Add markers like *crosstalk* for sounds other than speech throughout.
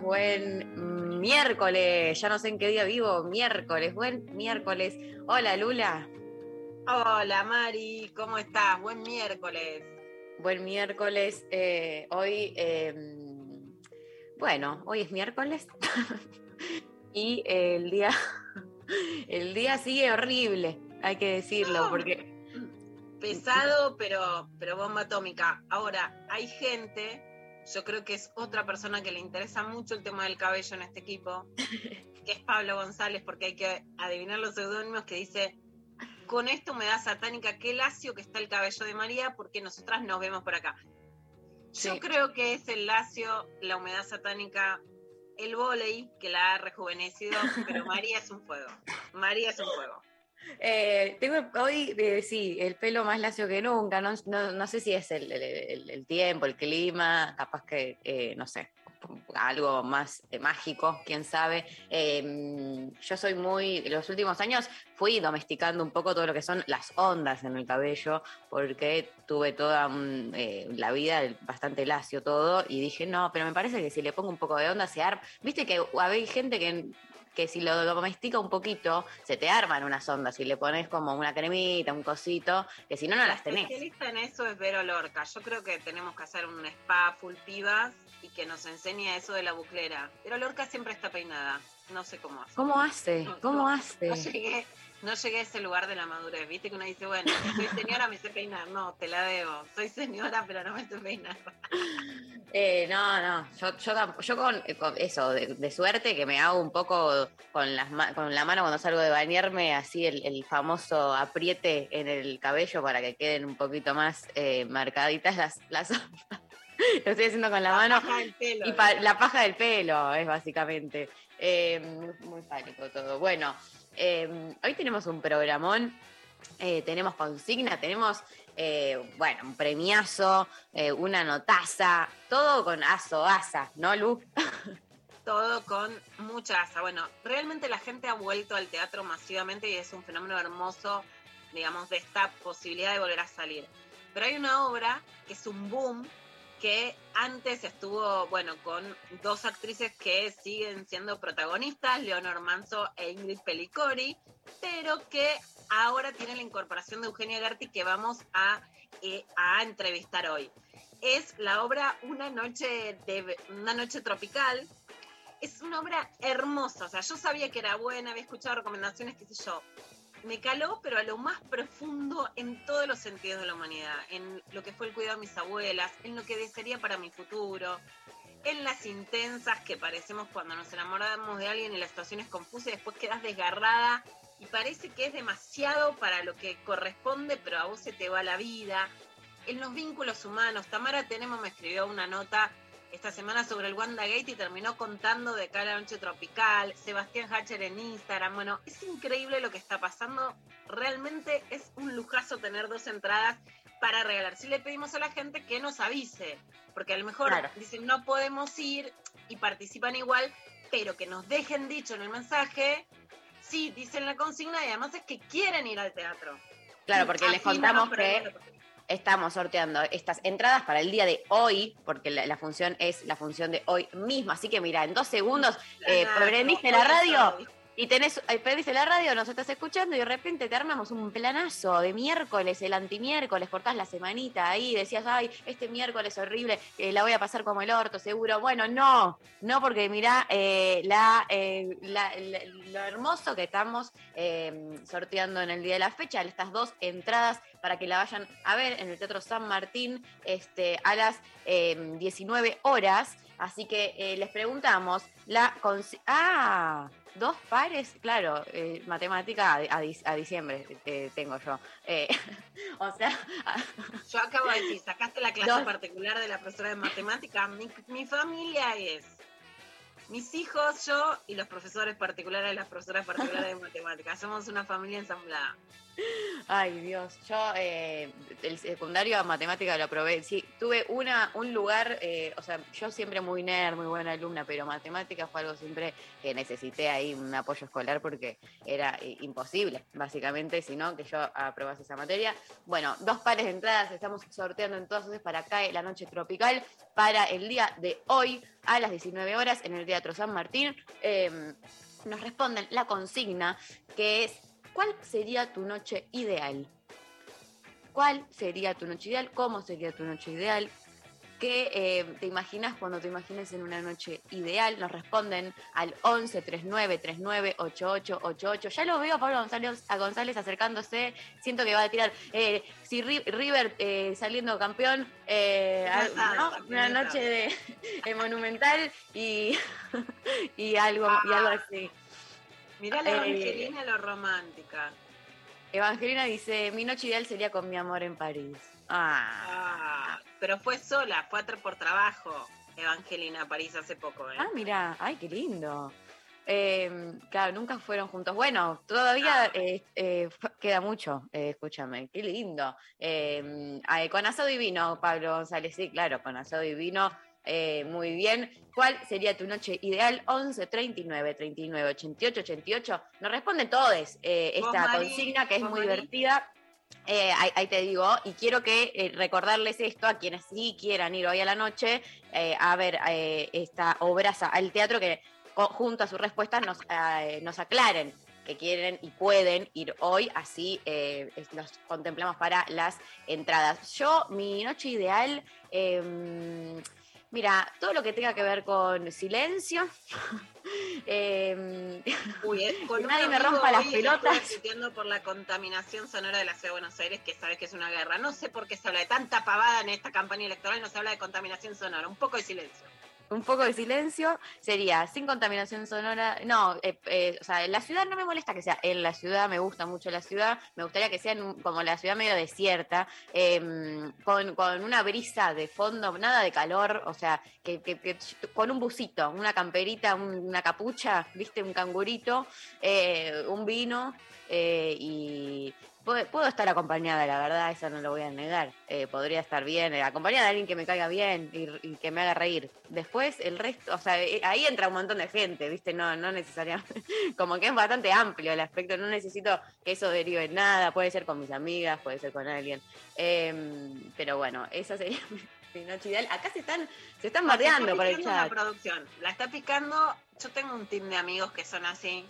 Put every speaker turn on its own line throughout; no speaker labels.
buen miércoles. Ya no sé en qué día vivo. Miércoles, buen miércoles. Hola, Lula.
Hola Mari, ¿cómo estás? Buen miércoles.
Buen miércoles. Eh, hoy, eh, bueno, hoy es miércoles *laughs* y el día, *laughs* el día sigue horrible, hay que decirlo,
No.
porque
Pesado, pero, pero bomba atómica. Ahora, hay gente, yo creo que es otra persona que le interesa mucho el tema del cabello en este equipo, *laughs* que es Pablo González, porque hay que adivinar los seudónimos que dice, con esta humedad satánica, qué lacio que está el cabello de María, porque nosotras nos vemos por acá. Yo
Sí.
creo que es el lacio, la humedad satánica, el volei que la ha rejuvenecido, pero María es un fuego. María es un fuego.
Eh, tengo hoy, eh, sí, el pelo más lacio que nunca. No, no- no sé si es el, el- tiempo, el clima, capaz que, eh, no sé, algo más mágico, quién sabe. Eh, yo soy muy, los últimos años fui domesticando un poco todo lo que son las ondas en el cabello, porque tuve toda la vida bastante lacio todo, y dije, no, pero me parece que si le pongo un poco de onda se arma. Viste que hay gente que que si lo domestica un poquito, se te arman unas ondas y le pones como una cremita, un cosito, que si no, no las
La
tenés.
especialista en eso es Vero Lorca. Yo creo que tenemos que hacer un spa full pibas y que nos enseñe eso de la buclera. Vero Lorca siempre está peinada. No sé cómo hace.
¿Cómo hace? ¿Cómo hace?
No llegué, no llegué a ese lugar de la madurez. Viste que uno dice, bueno, soy señora, me sé peinar. No, te la debo. Soy señora, pero no me sé peinar.
Eh, no, no, yo, yo, tamp- yo con, eh, con eso, de, de suerte, que me hago un poco con, las, con la mano cuando salgo de bañarme, así el, el famoso apriete en el cabello para que queden un poquito más eh, marcaditas las, las. *laughs* Lo estoy haciendo con la mano.
paja del pelo,
Y la paja del pelo es básicamente. Eh, muy, muy pánico todo. Bueno, eh, hoy tenemos un programón, eh, tenemos consigna, tenemos, eh, bueno, un premiazo, eh, una notaza, todo con aso, asa, ¿no, Lu? *laughs*
todo con mucha asa. Bueno, realmente la gente ha vuelto al teatro masivamente y es un fenómeno hermoso, digamos, de esta posibilidad de volver a salir. Pero hay una obra que es un boom que antes estuvo, bueno, con dos actrices que siguen siendo protagonistas, Leonor Manso e Ingrid Pellicori, pero que ahora tiene la incorporación de Eugenia Gerti que vamos a, eh, a entrevistar hoy. Es la obra Una noche, de, una noche tropical, es una obra hermosa. O sea, yo sabía que era buena, había escuchado recomendaciones, qué sé yo. Me caló, pero a lo más profundo en todos los sentidos de la humanidad. En lo que fue el cuidado de mis abuelas, en lo que desearía para mi futuro, en las intensas que parecemos cuando nos enamoramos de alguien y la situación es confusa y después quedas desgarrada y parece que es demasiado para lo que corresponde, pero a vos se te va la vida. En los vínculos humanos, Tamara Tenemo me escribió una nota esta semana sobre el Wanda Gate y terminó contando de cada noche tropical, Sebastián Hatcher en Instagram. Bueno, es increíble lo que está pasando. Realmente es un lujazo tener dos entradas para regalar. Si le pedimos a la gente que nos avise, porque a lo mejor
Claro.
dicen no podemos ir y participan igual, pero que nos dejen dicho en el mensaje, sí, dicen la consigna y además es que quieren ir al teatro.
Claro, porque les contamos
a
que. Estamos sorteando estas entradas para el día de hoy, porque la, la función es la función de hoy mismo. Así que mira, en dos segundos, eh,
Ganazo,
¿prendiste
hoy
la radio? Y tenés, eh, pediste la radio, nos estás escuchando y de repente te armamos un planazo de miércoles, el antimiércoles, cortás la semanita ahí, decías, ay, este miércoles horrible, eh, la voy a pasar como el orto, seguro. Bueno, no, no, porque mirá eh, la, lo hermoso que estamos eh, sorteando en el día de la fecha, estas dos entradas para que la vayan a ver en el Teatro San Martín este, a las eh, 19 horas. Así que les preguntamos, la ah, dos pares, claro, eh, matemática a, a dic- a diciembre eh, tengo yo. Eh, *laughs* o sea,
Yo acabo de decir, sacaste la clase
Dos.
particular de la profesora de matemática. Mi, mi familia es mis hijos, yo y los profesores particulares de las profesoras particulares de matemática. Somos una familia ensamblada.
Ay, Dios. Yo eh, el secundario a matemática lo probé. Sí, tuve una, un lugar, eh, o sea, yo siempre muy nerd, muy buena alumna, pero matemática fue algo siempre que necesité ahí un apoyo escolar porque era eh, imposible, básicamente, si no, que yo aprobase esa materia. Bueno, dos pares de entradas estamos sorteando entonces para acá la noche tropical para el día de hoy a las 19 horas en el Teatro San Martín. Eh, nos responden la consigna que es ¿Cuál sería tu noche ideal? ¿Cuál sería tu noche ideal? ¿Cómo sería tu noche ideal? ¿Qué eh, te imaginas cuando te imagines en una noche ideal? Nos responden al 11 39 39 88 88. Ya lo veo a Pablo González, a González acercándose. Siento que va a tirar. eh, si Ri- River eh, saliendo campeón, una noche de, de monumental y, *laughs* y, algo, y algo así.
Mirá la
Eh,
Evangelina lo romántica.
Evangelina dice, mi noche ideal sería con mi amor en París. Ah,
Ah, pero fue sola, fue por trabajo. Evangelina a París hace poco, ¿eh?
ah mira, ay, qué lindo. Eh, claro, nunca fueron juntos. Bueno, todavía
Ah.
eh, eh, queda mucho, eh, escúchame, qué lindo. Ay, con asado divino, Pablo González, sí, claro, con asado divino, eh, muy bien. ¿Cuál sería tu noche ideal? 11 39 39 88 88. Nos responden todos eh, esta consigna que es muy divertida. Eh, ahí, ahí te digo, y quiero que eh, recordarles esto a quienes sí quieran ir hoy a la noche eh, a ver esta obraza al teatro que junto a sus respuestas nos, nos aclaren que quieren y pueden ir hoy, así los contemplamos para las entradas. Yo, mi noche ideal, eh, mira, todo lo que tenga que ver con silencio. eh,
Uy, eh, con
nadie me rompa las pelotas.
por la contaminación sonora de la ciudad de Buenos Aires, que sabes que es una guerra. No sé por qué se habla de tanta pavada en esta campaña electoral, no se habla de contaminación sonora. Un poco de silencio.
Un poco de silencio sería sin contaminación sonora. No, eh, eh, o sea, la ciudad no me molesta que sea en la ciudad, me gusta mucho la ciudad. Me gustaría que sea en como la ciudad medio desierta, em, con, con una brisa de fondo, nada de calor, o sea, que, que- que- con un busito, una camperita, un- una capucha, viste, un cangurito, eh, un vino y. Puedo, estar acompañada, la verdad, eso no lo voy a negar. Eh, podría estar bien, eh, acompañada de alguien que me caiga bien y, y que me haga reír. Después, el resto, o sea, eh, ahí entra un montón de gente, ¿viste? No, no necesariamente. *laughs* Como que es bastante amplio el aspecto, no necesito que eso derive en nada. Puede ser con mis amigas, puede ser con alguien. Em, pero bueno, esa sería *laughs* mi, noche ideal. Acá se están, se están
Está
bardeando por el
picando la
chat.
producción. La está picando. Yo tengo un team de amigos que son así.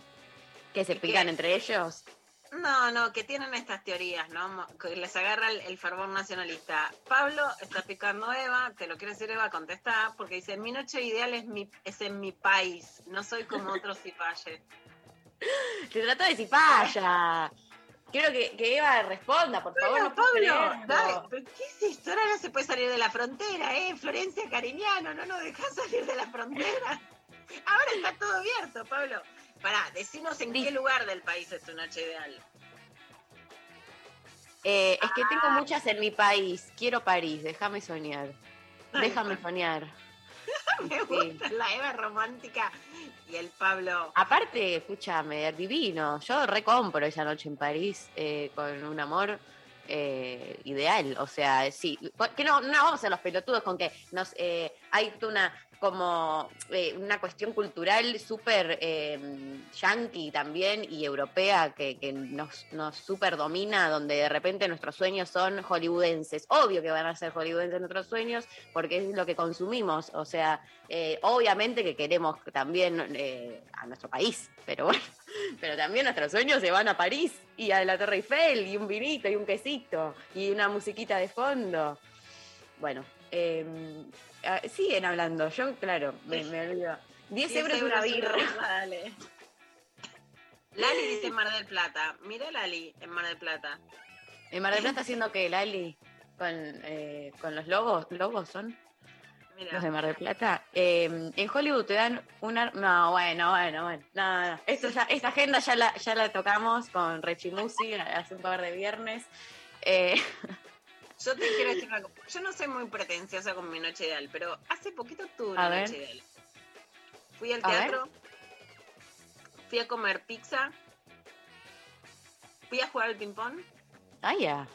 Que se pican entre ellos.
No, no, que tienen estas teorías, ¿no? Que les agarra el, el fervor nacionalista. Pablo está picando a Eva, te lo quiere decir Eva, contesta, porque dice, mi noche ideal es, mi, es en mi país, no soy como *laughs* otros cipayes.
Se trató de cipaya. Quiero que, que Eva responda, por favor.
Bueno, Pablo,
creerlo.
dale, pero ¿qué es esto? Ahora no se puede salir de la frontera, ¿eh? Florencia Cariñano, no nos dejas salir de la frontera. Ahora está todo abierto, Pablo. Pará, decinos en
Sí.
qué lugar del país es tu noche ideal.
Eh, es que tengo muchas en mi país. Quiero París, déjame soñar. Déjame *laughs* soñar. *laughs*
Me
Sí.
gusta la Eva romántica y el Pablo.
Aparte, escúchame, divino. Yo recompro esa noche en París eh, con un amor eh, ideal. O sea, sí. Que no, no vamos a ser los pelotudos con que nos eh, hay una como eh, una cuestión cultural súper eh, yankee también y europea que, nos, nos súper domina, donde de repente nuestros sueños son hollywoodenses. Obvio que van a ser hollywoodenses nuestros sueños porque es lo que consumimos. O sea, eh, obviamente que queremos también eh, a nuestro país, pero bueno, *laughs* pero también nuestros sueños se van a París y a la Torre Eiffel y un vinito y un quesito y una musiquita de fondo. Bueno, eh, ah, siguen hablando. Yo, claro, me, me olvido. 10 euros es una birra.
Dale. Lali dice en Mar del Plata. Mira Lali en Mar del Plata.
En Mar del Plata haciendo que Lali con, eh, con los lobos, lobos son los de Mar del Plata. Eh, en Hollywood te dan una. No, bueno, bueno, bueno. No, no. Esto ya, esta agenda ya la, ya la tocamos con Rechimusi hace un par de viernes. Eh, *laughs*
Yo te quiero decir cosa. Yo no soy muy pretenciosa con mi noche ideal, pero hace poquito tuve
A
una
ver.
noche ideal. Fui al
A ver.
teatro, fui a comer pizza, fui a jugar al ping-pong
ah, ya.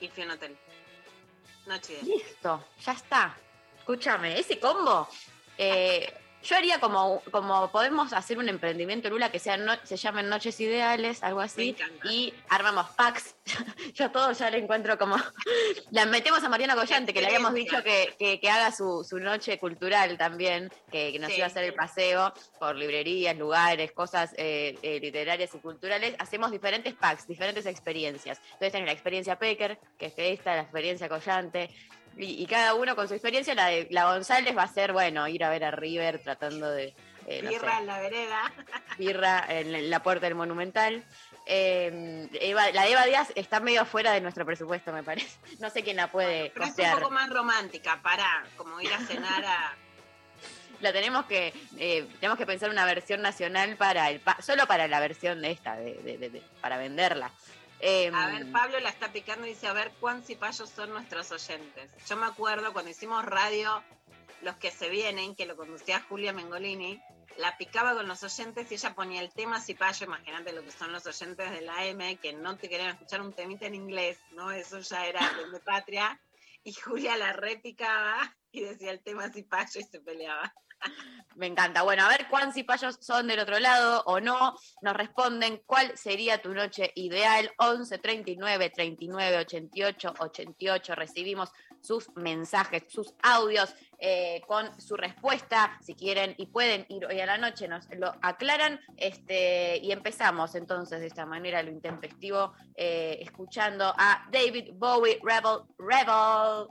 y fui a un hotel. Noche ideal.
Listo, ya está. Escúchame, ese combo. eh, *laughs* yo haría como, como podemos hacer un emprendimiento, Lula, que sea no- se llamen Noches Ideales, algo así, y armamos packs. *laughs* yo todo ya le encuentro como. *laughs* La metemos a Mariana Collante, que le habíamos dicho que, que- que haga su, su noche cultural también, que, que nos
Sí.
iba a hacer el paseo por librerías, lugares, cosas eh, eh, literarias y culturales. Hacemos diferentes packs, diferentes experiencias. Entonces tenés la experiencia Pecker, que es esta, la experiencia Collante, y, y cada uno con su experiencia, la de la González va a ser, bueno, ir a ver a River tratando de, eh, no sé, *laughs*
Birra en la vereda.
birra en la puerta del Monumental. Eh, Eva- la de Eva Díaz está medio fuera de nuestro presupuesto, me parece. *laughs* No sé quién la puede
Pero es un poco más romántica, para como ir a cenar a. *laughs*
La tenemos que eh, tenemos que pensar una versión nacional para el pa- solo para la versión de esta, de, de- de- de- para venderla. Eh,
A ver, Pablo la está picando y dice, a ver cuán cipayos son nuestros oyentes. Yo me acuerdo cuando hicimos radio, los que se vienen, que lo conducía Julia Mengolini, la picaba con los oyentes y ella ponía el tema cipayo, imagínate lo que son los oyentes de la M, que no te querían escuchar un temita en inglés, ¿no? Eso ya era de patria. Y Julia la repicaba y decía el tema cipayo y se peleaba.
Me encanta. Bueno, a ver cuán cipayos son del otro lado o no. Nos responden cuál sería tu noche ideal. 11 39 39 88 88. Recibimos sus mensajes, sus audios eh, con su respuesta. Si quieren y pueden ir hoy a la noche, nos lo aclaran. Este, y empezamos entonces de esta manera lo intempestivo, eh, escuchando a David Bowie, Rebel, Rebel.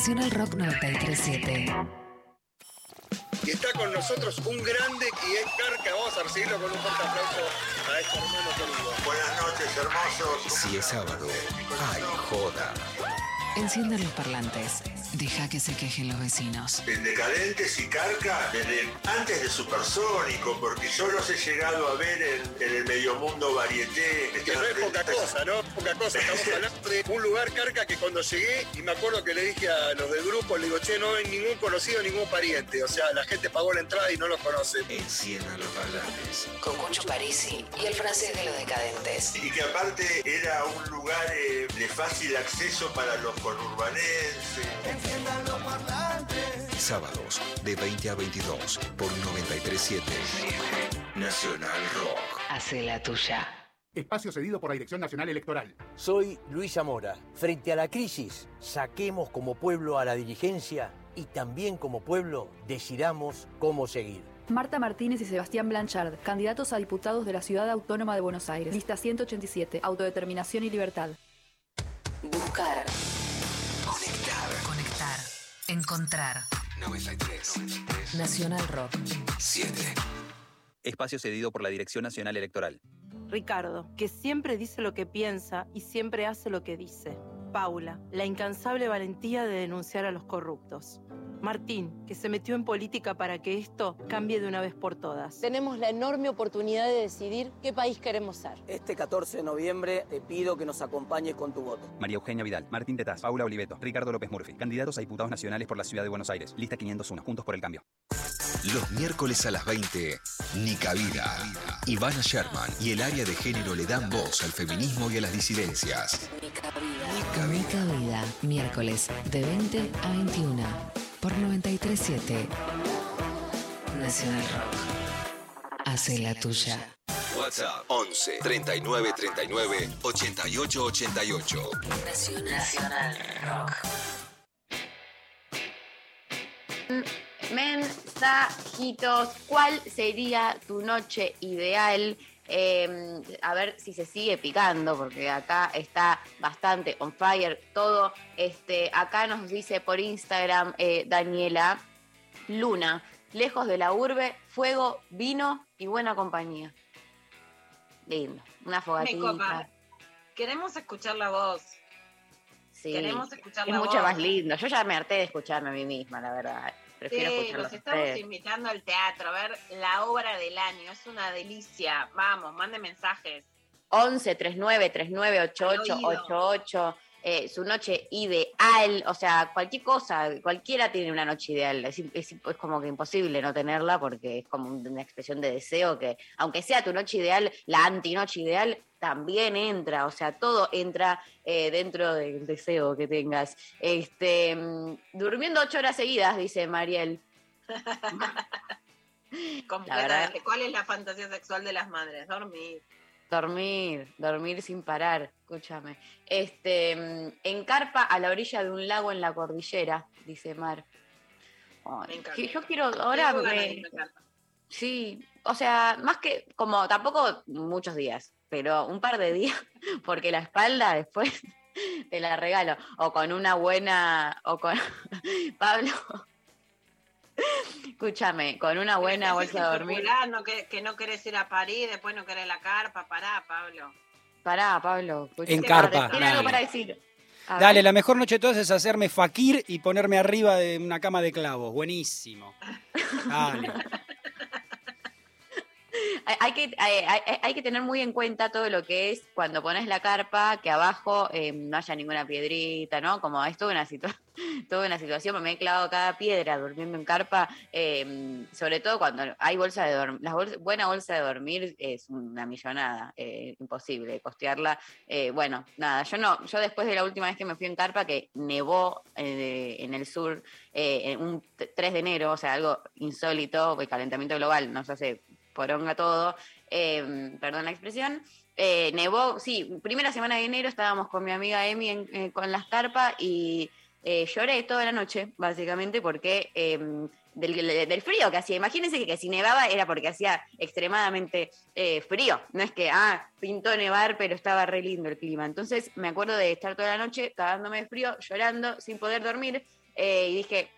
Nacional Rock 937.
Y está con nosotros un grande y es Carca. Vamos a recibirlo con un fuerte aplauso a este hermano querido.
Buenas noches, hermosos.
Si es sábado, ay, joda.
Enciendan los parlantes. Deja que se quejen los vecinos.
En Decadentes y Carca, desde antes de Supersónico, porque yo los he llegado a ver en, en el medio mundo varieté.
Que no es poca cosa, ¿no? Poca cosa. Estamos hablando de un lugar, Carca, que cuando llegué, y me acuerdo que le dije a los del grupo, le digo, che, no hay ningún conocido, ningún pariente. O sea, la gente pagó la entrada y no los conoce.
Enciendan los parlantes.
Con Cucho Parisi y el francés de los decadentes.
Y que aparte era un lugar eh, de fácil acceso para los conurbanenses.
Sábados de 20 a 22 por 937 Nacional Rock.
Hace la tuya.
Espacio cedido por la Dirección Nacional Electoral.
Soy Luis Zamora. Frente a la crisis, saquemos como pueblo a la dirigencia y también como pueblo decidamos cómo seguir.
Marta Martínez y Sebastián Blanchard, candidatos a diputados de la Ciudad Autónoma de Buenos Aires. Lista 187, Autodeterminación y Libertad.
Buscar. Conectar. Conectar. Encontrar.
93.
Nacional Rock.
7.
Espacio cedido por la Dirección Nacional Electoral.
Ricardo, que siempre dice lo que piensa y siempre hace lo que dice. Paula, la incansable valentía de denunciar a los corruptos. Martín, que se metió en política para que esto cambie de una vez por todas.
Tenemos la enorme oportunidad de decidir qué país queremos ser.
Este 14 de noviembre te pido que nos acompañes con tu voto.
María Eugenia Vidal, Martín Tetaz, Paula Oliveto, Ricardo López Murphy, candidatos a diputados nacionales por la Ciudad de Buenos Aires. Lista 501, Juntos por el Cambio.
Los miércoles a las 20, Nica Vida. Ivana Sherman y el área de género le dan voz al feminismo y a las disidencias.
Nica Vida. Miércoles de 20 a 21 por 937 Nacional Rock. Hace la tuya.
WhatsApp 11 39 39 88 88.
Nacional Rock.
Mensajitos, ¿cuál sería tu noche ideal? Eh, a ver si se sigue picando, porque acá está bastante on fire todo. Este, acá nos dice por Instagram eh, Daniela Luna, lejos de la urbe, fuego, vino y buena compañía. Lindo, una fogatita.
Queremos escuchar la voz.
Sí,
Queremos escuchar
es
la
mucho
voz.
más lindo. Yo ya me harté de escucharme a mí misma, la verdad. Prefiero
Sí, los estamos
ustedes.
invitando al teatro a ver la obra del año. Es una delicia. Vamos, manden mensajes.
11 39 39 88
Al oído.
88 eh, su noche ideal, o sea, cualquier cosa, cualquiera tiene una noche ideal, es, im- es, es como que imposible no tenerla porque es como un- una expresión de deseo que, aunque sea tu noche ideal, la antinoche ideal también entra, o sea, todo entra eh, dentro del deseo que tengas. Este, mm, durmiendo ocho horas seguidas, dice Mariel. *laughs*
Completamente. ¿Cuál es la fantasía sexual de las madres? Dormir.
Dormir, dormir sin parar, escúchame. Este, mm, en carpa a la orilla de un lago en la cordillera, dice Mar.
Me encanta.
yo quiero, ahora me- sí, o sea, más que, como tampoco muchos días, pero un par de días, *laughs* porque la espalda después *laughs* te la regalo, o con una buena, o con, *laughs* Pablo, escúchame, con una buena bolsa de dormir.
especulando que, que no querés ir a París, después no querés la carpa. Pará, Pablo.
Pará, Pablo.
En carpa,
¿Tiene algo
dale.
para decir? A ver.
Dale, la mejor noche de todas es hacerme fakir y ponerme arriba de una cama de clavos. Buenísimo. Dale. *laughs*
Hay, que, hay, hay- hay que tener muy en cuenta todo lo que es cuando pones la carpa, que abajo eh, no haya ninguna piedrita, ¿no? Como es toda una, situa- *laughs* toda una situación, me he clavado cada piedra durmiendo en carpa, eh, sobre todo cuando hay bolsa de dormir. La bolsa- buena bolsa de dormir es una millonada, eh, imposible costearla. Eh, bueno, nada, yo no, yo después de la última vez que me fui en carpa, que nevó eh, en el sur, un t- 3 de enero, o sea, algo insólito, el calentamiento global nos hace poronga todo, eh, perdón la expresión. Eh, nevó, sí, primera semana de enero estábamos con mi amiga Emi eh, con las carpas y eh, lloré toda la noche, básicamente, porque eh, del, frío que hacía. Imagínense que, que si nevaba era porque hacía extremadamente frío. No es que, ah, pintó nevar, pero estaba re lindo el clima. Entonces me acuerdo de estar toda la noche cagándome de frío, llorando, sin poder dormir. y dije,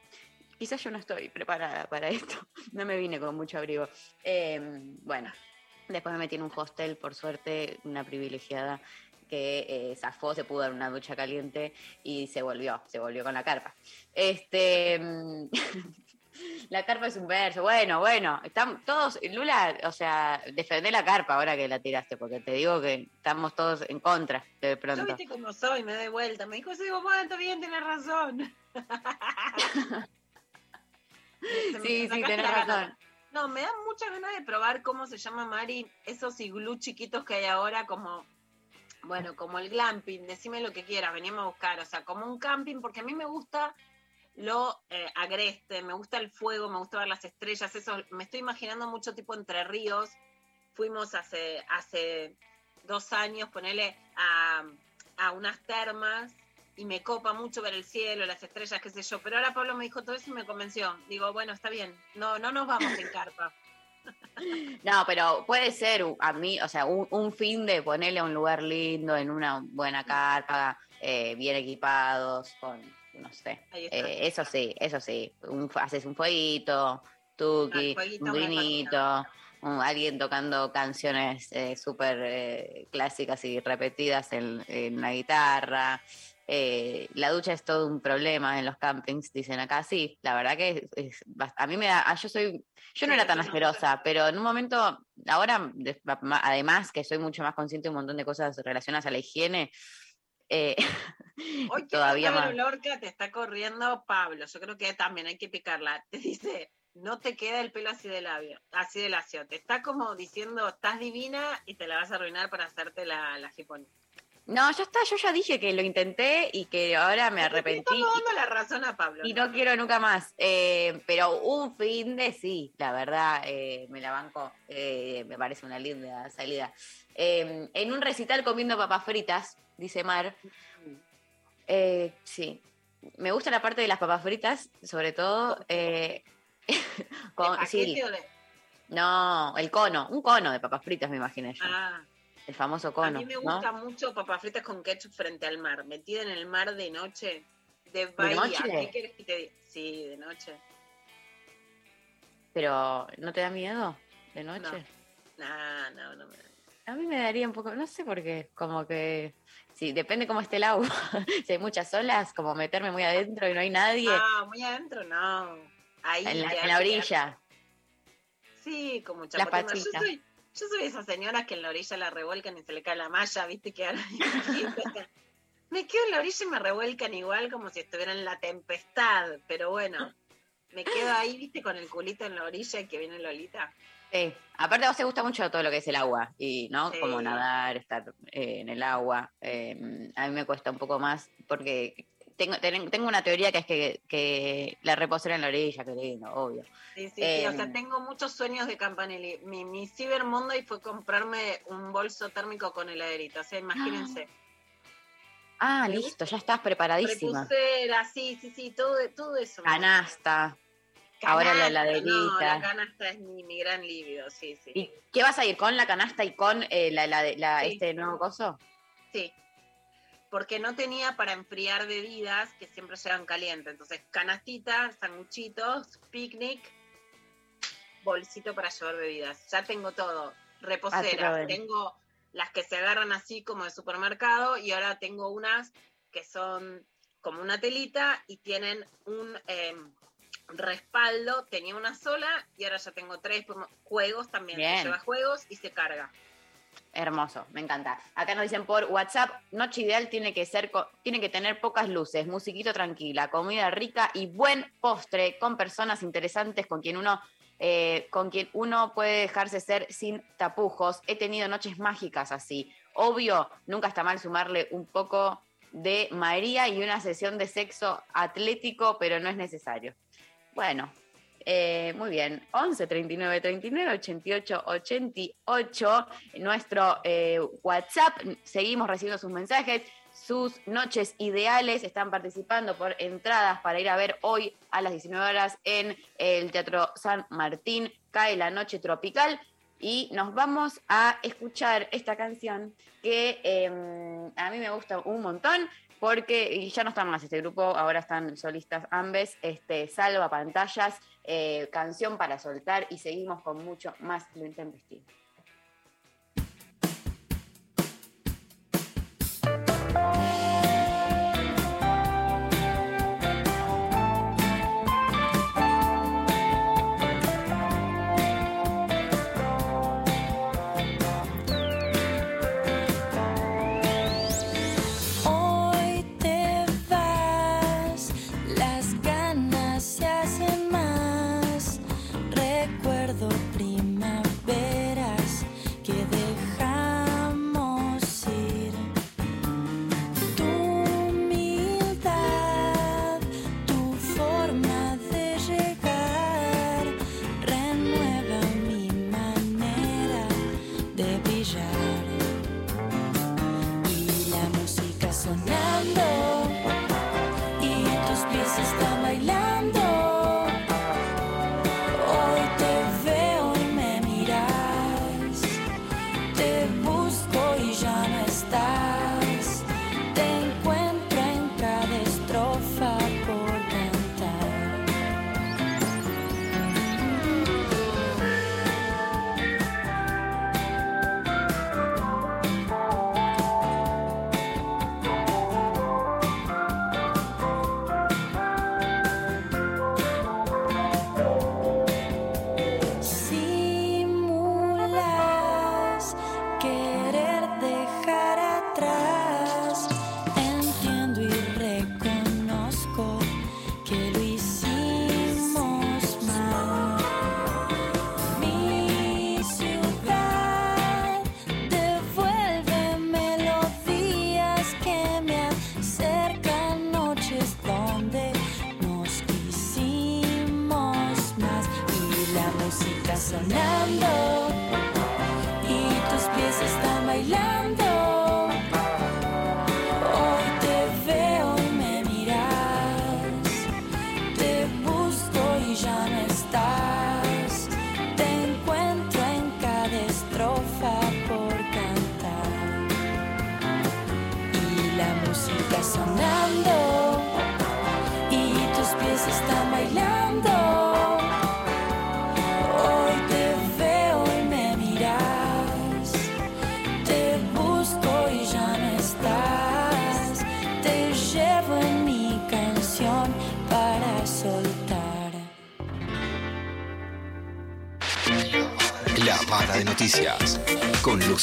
quizás yo no estoy preparada para esto. *laughs* No me vine con mucho abrigo. Eh, bueno, después me metí en un hostel, por suerte, una privilegiada que eh, zafó, se pudo dar una ducha caliente y se volvió, se volvió con la carpa. Este, mm, *laughs* la carpa es un verso, bueno, bueno, están todos, Lula, o sea, defendé la carpa ahora que la tiraste, porque te digo que estamos todos en contra de
Yo
pronto.
viste cómo soy, me doy vuelta. Me dijo, sí, bueno, está bien, tenés razón. *laughs* Me
Sí, sí, tenés
gana.
razón.
No, me dan muchas ganas de probar cómo se llama Mari, esos iglú chiquitos que hay ahora, como, bueno, como el glamping, decime lo que quieras, veníamos a buscar, o sea, como un camping, porque a mí me gusta lo eh, agreste, me gusta el fuego, me gusta ver las estrellas, eso, me estoy imaginando mucho tipo Entre Ríos, fuimos hace, hace dos años, ponele a, a unas termas, y me copa mucho ver el cielo, las estrellas, qué sé yo. Pero ahora Pablo me dijo todo eso y me convenció. Digo, bueno, está bien. No, no nos vamos en carpa. *laughs*
No, pero puede ser a mí, o sea, un, un fin de ponerle a un lugar lindo, en una buena carpa, eh, bien equipados, con, no sé. Eh, eso sí, eso sí. Un, haces un fueguito, tuki,
Ah,
un vinito, un- alguien tocando canciones eh, súper eh, clásicas y repetidas en, en la guitarra. Eh, la ducha es todo un problema en los campings, dicen acá. Sí, la verdad que es, a mí me da, ah, yo soy, yo no era tan asquerosa, pero en un momento, ahora, además que soy mucho más consciente de un montón de cosas relacionadas a la higiene, eh, *laughs*
Hoy
todavía más.
Te está corriendo Pablo. Yo creo que también hay que picarla. Te dice, no te queda el pelo así de labio, así de lacio. Te está como diciendo, estás divina y te la vas a arruinar para hacerte la, la.
No, ya está, yo ya dije que lo intenté y que ahora me arrepentí.
Estamos dando la razón a Pablo.
Y no quiero nunca más. Eh, pero un fin de sí, la verdad, eh, me la banco. eh, me parece una linda salida. Eh, en un recital comiendo papas fritas, dice Mar. Eh, sí. Me gusta la parte de las papas fritas, sobre todo. eh, *laughs* con,
¿De
sí. No, el cono, un cono de papas fritas, me imaginé yo.
Ah,
El famoso
a
cono.
mí me
¿no?
gusta mucho papas fritas con ketchup frente al mar. Metida en el mar de noche, de Bahía.
noche?
¿Qué querés que te diga? Sí, de noche.
Pero, ¿no te da miedo de noche?
No, no, no me
A mí me daría un poco, no sé por qué, como que, sí, depende cómo esté el agua. *laughs* si hay muchas olas, como meterme muy adentro y no hay nadie
Ah, muy adentro, no. Ahí
en, la, en la orilla.
Sí, como chapoteando. Yo soy, yo soy esas señoras que en la orilla la revuelcan y se le cae la malla, ¿viste? Que ahora- *laughs* me quedo en la orilla y me revuelcan igual como si estuviera en la tempestad, pero bueno, me quedo ahí, ¿viste? Con el culito en la orilla y que viene Lolita.
Sí, aparte a vos te gusta mucho todo lo que es el agua, y no
Sí.
como nadar, estar eh, en el agua. eh, a mí me cuesta un poco más porque tengo, ten- tengo una teoría que es que, que la reposera en la orilla, que lindo, obvio.
Sí, sí, sí, o
Em.
sea, tengo muchos sueños de Campanelli. Mi, mi Cyber Monday fue comprarme un bolso térmico con heladerita, o sea, imagínense. *gasps*
Ah, listo, ya estás preparadísima.
Repusera, sí, sí, sí, todo, todo eso.
Canasta, ahora la
Canasta, No, la
heladerita.
canasta es mi, mi gran líbido, sí, sí.
¿Y qué vas a ir con la canasta y con eh, la, la, la-
Sí.
este nuevo coso?
Sí. Porque no tenía para enfriar bebidas que siempre llegan calientes. Entonces, canastita, sanguchitos, picnic, bolsito para llevar bebidas. Ya tengo todo. Reposeras.
Ah,
tengo las que se agarran así como de supermercado y ahora tengo unas que son como una telita y tienen un em, respaldo. Tenía una sola y ahora ya tengo tres. Juegos también. Se lleva juegos y se carga.
Hermoso, me encanta. Acá nos dicen por WhatsApp, noche ideal tiene que ser, tiene que tener pocas luces, musiquito tranquila, comida rica y buen postre con personas interesantes con quien uno, eh, con quien uno puede dejarse ser sin tapujos. He tenido noches mágicas así. Obvio, nunca está mal sumarle un poco de María y una sesión de sexo atlético, pero no es necesario. Bueno, eh, muy bien. 11 39 39 88 88. Nuestro eh, WhatsApp. Seguimos recibiendo sus mensajes.
sus noches ideales. Están participando por entradas para ir a ver hoy a las 19 horas en el Teatro San Martín. Cae la noche tropical y nos vamos a escuchar esta canción que eh, a mí me gusta un montón porque ya no están más este grupo, ahora están solistas ambes, este, Salva Pantallas, eh, canción para soltar y seguimos con mucho más lo intempestivo.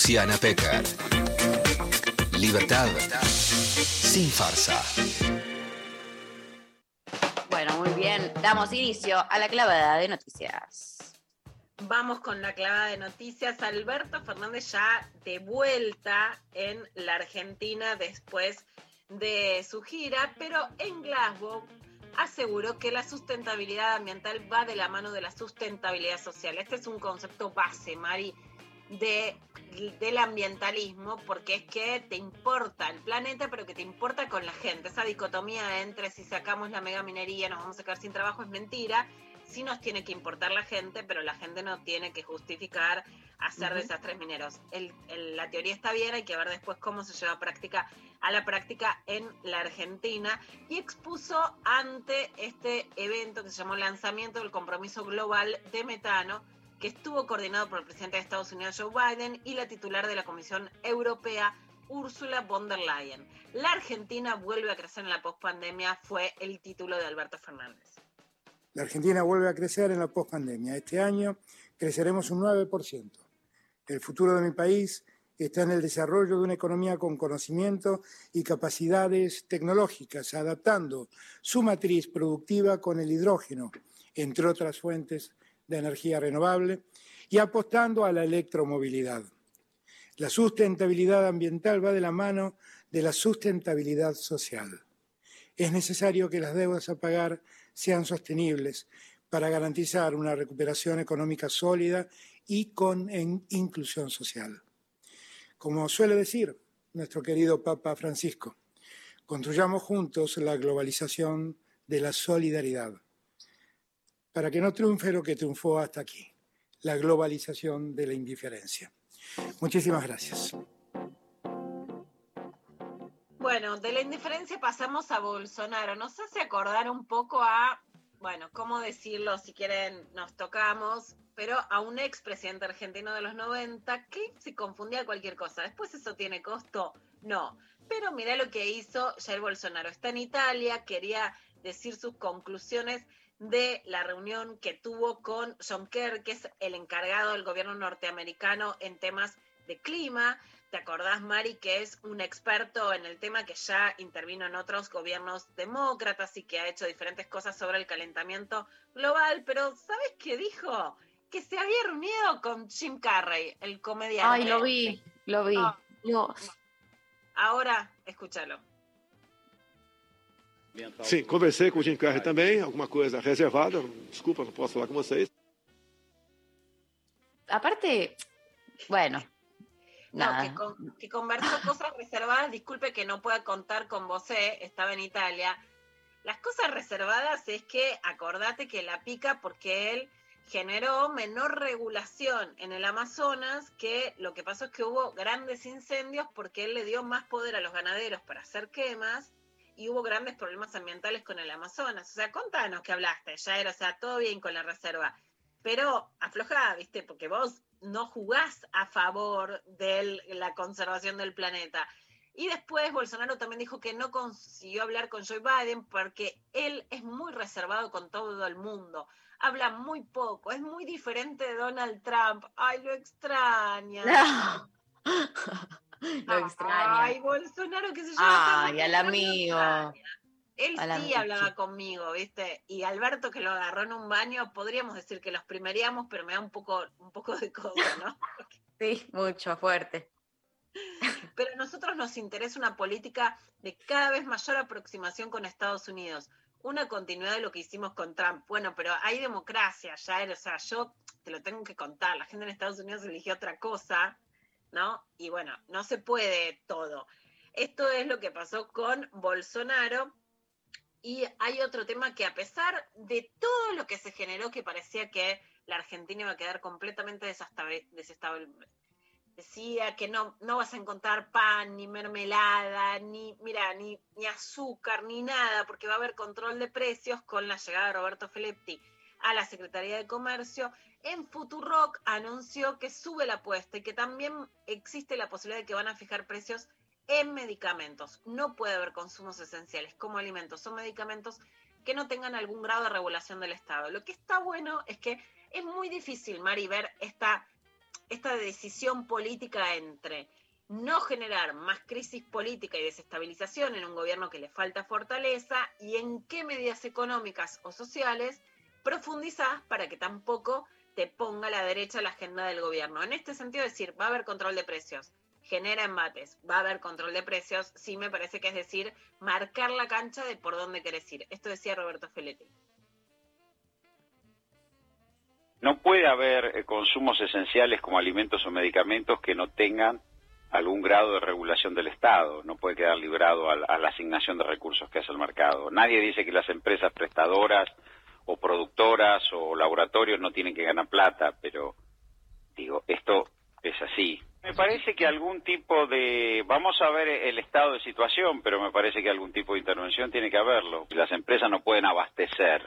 Luciana Pecker. Libertad sin farsa.
Bueno, muy bien, damos inicio a la clavada de noticias.
Vamos con la clavada de noticias. Alberto Fernández ya de vuelta en la Argentina después de su gira, pero en Glasgow aseguró que la sustentabilidad ambiental va de la mano de la sustentabilidad social. Este es un concepto base, Mari, de, del ambientalismo, porque es que te importa el planeta, pero que te importa con la gente. Esa dicotomía entre si sacamos la mega minería nos vamos a quedar sin trabajo es mentira. Sí nos tiene que importar la gente, pero la gente no tiene que justificar hacer
Ujú.
desastres mineros. El- el- la teoría está bien, hay que ver después cómo se lleva a, práctica, a la práctica en la Argentina y expuso ante este evento que se llamó Lanzamiento del Compromiso Global de Metano, que estuvo coordinado por el presidente de Estados Unidos Joe Biden y la titular de la Comisión Europea Ursula von der Leyen. La Argentina vuelve a crecer en la pospandemia fue el título de Alberto Fernández.
La Argentina vuelve a crecer en la pospandemia. Este año creceremos un 9%. El futuro de mi país está en el desarrollo de una economía con conocimiento y capacidades tecnológicas, adaptando su matriz productiva con el hidrógeno, entre otras fuentes de energía renovable, y apostando a la electromovilidad. La sustentabilidad ambiental va de la mano de la sustentabilidad social. Es necesario que las deudas a pagar sean sostenibles para garantizar una recuperación económica sólida y con inclusión social. Como suele decir nuestro querido Papa Francisco. Construyamos juntos la globalización de la solidaridad, para que no triunfe lo que triunfó hasta aquí, la globalización de la indiferencia. Muchísimas gracias.
Bueno, de la indiferencia pasamos a Bolsonaro. Nos hace acordar un poco a, bueno, ¿cómo decirlo? Si quieren, nos tocamos, pero a un expresidente argentino de los 90 que se confundía cualquier cosa. Después eso tiene costo, no. Pero mira lo que hizo Jair Bolsonaro. Está en Italia, quería decir sus conclusiones de la reunión que tuvo con John Kerr, que es el encargado del gobierno norteamericano en temas de clima. ¿Te acordás, Mari, que es un experto en el tema que ya intervino en otros gobiernos demócratas y que ha hecho diferentes cosas sobre el calentamiento global? Pero ¿sabes qué dijo? Que se había reunido con Jim Carrey, el comediante.
Ay, lo vi, lo vi.
Ah. Ahora, escúchalo.
Sim, conversei com o Jim Carrey também, alguma coisa reservada. Desculpa, não posso falar com vocês.
Aparte, bueno,
No,
nada.
que, con- que conversó cosas reservadas. Disculpe que no pueda contar con vos, eh, estaba en Italia. Las cosas reservadas es que acordate que la pica porque él generó menor regulación en el Amazonas, que lo que pasó es que hubo grandes incendios porque él le dio más poder a los ganaderos para hacer quemas y hubo grandes problemas ambientales con el Amazonas. O sea, contanos que hablaste, ya era, o sea, todo bien con la reserva, pero aflojá, ¿viste? Porque vos no jugás a favor de la conservación del planeta. Y después Bolsonaro también dijo que no consiguió hablar con Joe Biden porque él es muy reservado con todo el mundo. Habla muy poco, es muy diferente de Donald Trump. Ay, lo extraña. *laughs* *laughs*
Lo extraña.
Ay, Bolsonaro que se lleva
Ay, al amigo.
Él sí hablaba
sí.
conmigo, ¿viste? Y Alberto que lo agarró en un baño, podríamos decir que los primeríamos, pero me da un poco, un poco de cosa, ¿no? *laughs*
Sí, mucho, fuerte. *laughs*
Pero a nosotros nos interesa una política de cada vez mayor aproximación con Estados Unidos. Una continuidad de lo que hicimos con Trump. Bueno, pero hay democracia, ya, o sea, yo te lo tengo que contar. La gente en Estados Unidos eligió otra cosa, ¿no? Y bueno, no se puede todo. Esto es lo que pasó con Bolsonaro. Y hay otro tema que a pesar de todo lo que se generó, que parecía que la Argentina iba a quedar completamente desestabil- decía que no, no vas a encontrar pan, ni mermelada, ni, mira, ni, ni azúcar, ni nada, porque va a haber control de precios con la llegada de Roberto Feletti a la Secretaría de Comercio. En Futurock anunció que sube la apuesta y que también existe la posibilidad de que van a fijar precios en medicamentos. No puede haber consumos esenciales como alimentos o medicamentos que no tengan algún grado de regulación del Estado. Lo que está bueno es que es muy difícil, Mari, ver esta, esta decisión política entre no generar más crisis política y desestabilización en un gobierno que le falta fortaleza y en qué medidas económicas o sociales profundizás para que tampoco te ponga la derecha la agenda del gobierno. En este sentido, decir, va a haber control de precios, genera embates, va a haber control de precios, sí me parece que es decir, marcar la cancha de por dónde querés ir. Esto decía Roberto Feletti.
No puede haber eh, consumos esenciales como alimentos o medicamentos que no tengan algún grado de regulación del Estado. No puede quedar librado a, a la asignación de recursos que hace el mercado. Nadie dice que las empresas prestadoras o productoras o laboratorios no tienen que ganar plata, pero digo, esto es así. Me parece que algún tipo de, vamos a ver el estado de situación, pero me parece que algún tipo de intervención tiene que haberlo. Las empresas no pueden abastecer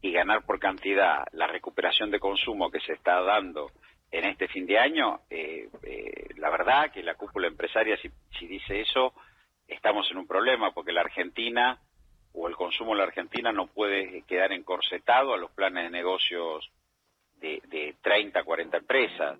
y ganar por cantidad la recuperación de consumo que se está dando en este fin de año, eh, eh, la verdad que la cúpula empresaria, si, si dice eso, estamos en un problema porque la Argentina o el consumo en la Argentina no puede quedar encorsetado a los planes de negocios de, de 30, 40 empresas.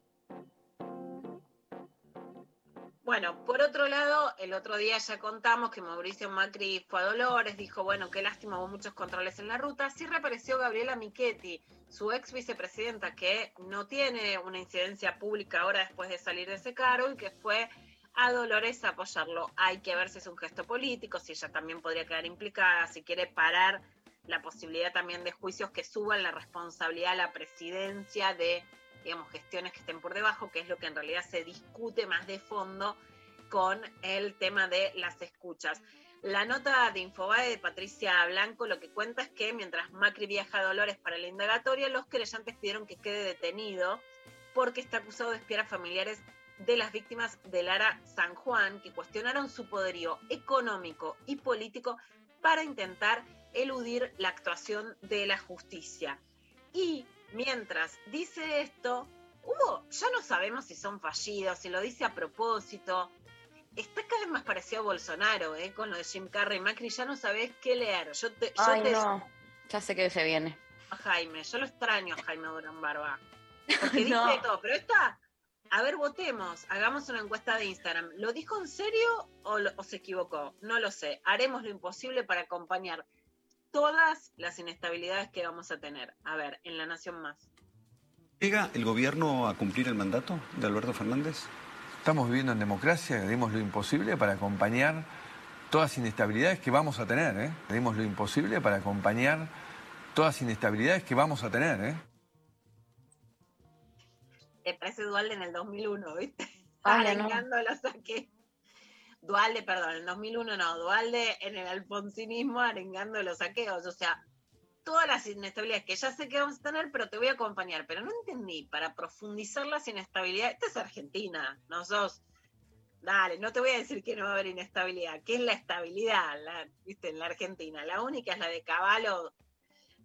Bueno, por otro lado, el otro día ya contamos que Mauricio Macri fue a Dolores, dijo, bueno, qué lástima, hubo muchos controles en la ruta. Sí reapareció Gabriela Michetti, su ex vicepresidenta, que no tiene una incidencia pública ahora después de salir de ese cargo y que fue a Dolores apoyarlo. Hay que ver si es un gesto político, si ella también podría quedar implicada, si quiere parar la posibilidad también de juicios que suban la responsabilidad a la presidencia de digamos, gestiones que estén por debajo, que es lo que en realidad se discute más de fondo con el tema de las escuchas. La nota de Infobae de Patricia Blanco lo que cuenta es que mientras Macri viaja a Dolores para la indagatoria, los querellantes pidieron que quede detenido porque está acusado de espiar a familiares de las víctimas de Lara San Juan, que cuestionaron su poderío económico y político para intentar eludir la actuación de la justicia. Y mientras dice esto, hubo, ya no sabemos si son fallidos, si lo dice a propósito. Está cada vez más parecido a Bolsonaro, ¿eh? con lo de Jim Carrey. Macri, ya no sabés qué leer. Yo te, yo
Ay,
te-
no. Ya sé que se viene.
a Jaime, yo lo extraño a Jaime Durán Barba. *laughs* Porque dice
No.
todo, pero esta, a ver, votemos, hagamos una encuesta de Instagram. ¿Lo dijo en serio o, lo- o se equivocó? No lo sé. Haremos lo imposible para acompañar todas las inestabilidades que vamos a tener. A ver, en La Nación Más.
¿Llega el gobierno a cumplir el mandato de Alberto Fernández?
Estamos viviendo en democracia, haremos lo imposible para acompañar todas las inestabilidades que vamos a tener. ¿eh? Haremos lo imposible para acompañar todas las inestabilidades que vamos a tener. ¿eh?
Me parece Dualde en el 2001, ¿viste? *laughs*
Ay, no.
Arengando lo saqué. Dualde, perdón, en el 2001 no, Dualde en el alfonsinismo arengando los saqueos, o sea, todas las inestabilidades que ya sé que vamos a tener, pero te voy a acompañar, pero no entendí, para profundizar las inestabilidades, esta es Argentina, no sos, dale, no te voy a decir que no va a haber inestabilidad, ¿qué es la estabilidad, la, viste, en la Argentina? La única es la de caballo,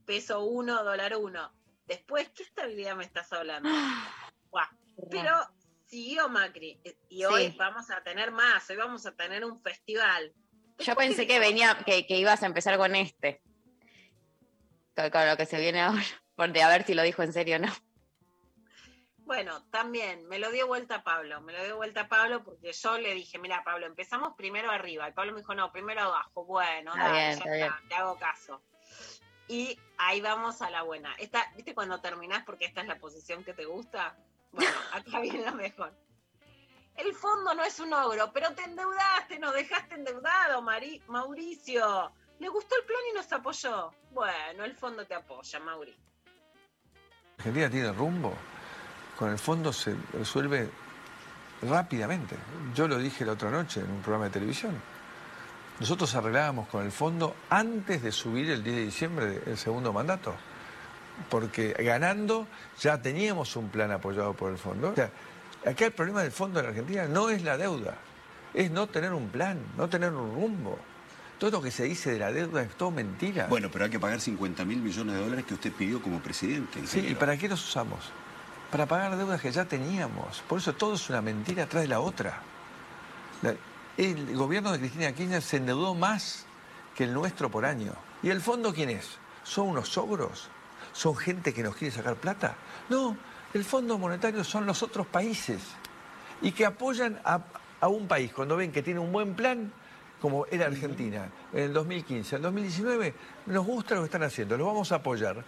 peso 1, dólar 1. Después, ¿qué estabilidad me estás hablando? *sighs* *laughs* Buah, Pero siguió Macri eh, y hoy
Sí.
vamos a tener más, hoy vamos a tener un festival.
Yo pensé que venía, que, que ibas a empezar con este. Con, con lo que se viene ahora. *laughs* Porque a ver si lo dijo en serio o no.
Bueno, también me lo dio vuelta Pablo, me lo dio vuelta Pablo porque yo le dije, mira Pablo, empezamos primero arriba. Y Pablo me dijo, no, primero abajo. Bueno,
Está
dale,
bien,
ya
está bien.
te hago caso. Y ahí vamos a la buena. Esta, ¿Viste cuando terminás porque esta es la posición que te gusta? Bueno, acá *laughs* viene lo mejor. El fondo no es un ogro, pero te endeudaste, nos dejaste endeudado, Mari- Mauricio. Le gustó el plan y nos apoyó. Bueno, el fondo te apoya, Mauri.
Argentina tiene rumbo. Con el fondo se resuelve rápidamente. Yo lo dije la otra noche en un programa de televisión. Nosotros arreglábamos con el fondo antes de subir el 10 de diciembre el segundo mandato. Porque ganando ya teníamos un plan apoyado por el fondo. O sea, acá el problema del fondo en Argentina no es la deuda, es no tener un plan, no tener un rumbo. Todo lo que se dice de la deuda es todo mentira.
Bueno, pero hay que pagar 50 mil millones de dólares que usted pidió como presidente.
Sí, ¿y para qué los usamos? Para pagar deudas que ya teníamos. Por eso todo es una mentira atrás de la otra. La- El gobierno de Cristina Kirchner se endeudó más que el nuestro por año. ¿Y el fondo quién es? ¿Son unos ogros? ¿Son gente que nos quiere sacar plata? No, el Fondo Monetario son los otros países y que apoyan a, a un país cuando ven que tiene un buen plan, como era Argentina en el 2015. En el 2019 nos gusta lo que están haciendo, lo vamos a apoyar.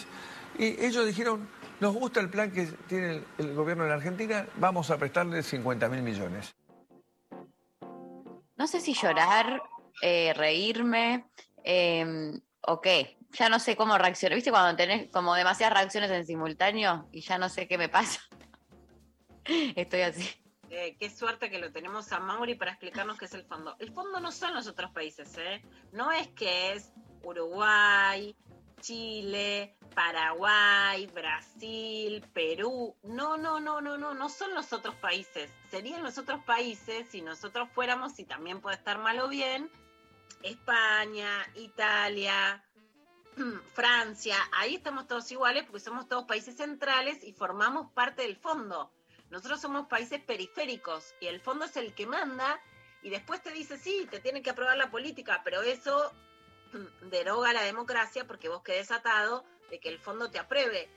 Y ellos dijeron, nos gusta el plan que tiene el, gobierno de la Argentina, vamos a prestarle 50 mil millones.
No sé si llorar, eh, reírme eh, o qué. Ya no sé cómo reaccionar. ¿Viste cuando tenés como demasiadas reacciones en simultáneo y ya no sé qué me pasa? *laughs* Estoy así.
Eh, qué suerte que lo tenemos a Mauri para explicarnos qué es el fondo. El fondo no son los otros países, ¿eh? No es que es Uruguay, Chile, Paraguay, Brasil, Perú. No, no, no, no, no, no son los otros países. Serían los otros países si nosotros fuéramos, y también puede estar mal o bien, España, Italia, *clears throat* Francia. Ahí estamos todos iguales porque somos todos países centrales y formamos parte del fondo. Nosotros somos países periféricos y el fondo es el que manda y después te dice, sí, te tiene que aprobar la política, pero eso *clears throat* deroga la democracia porque vos quedés atado de que el fondo te apruebe.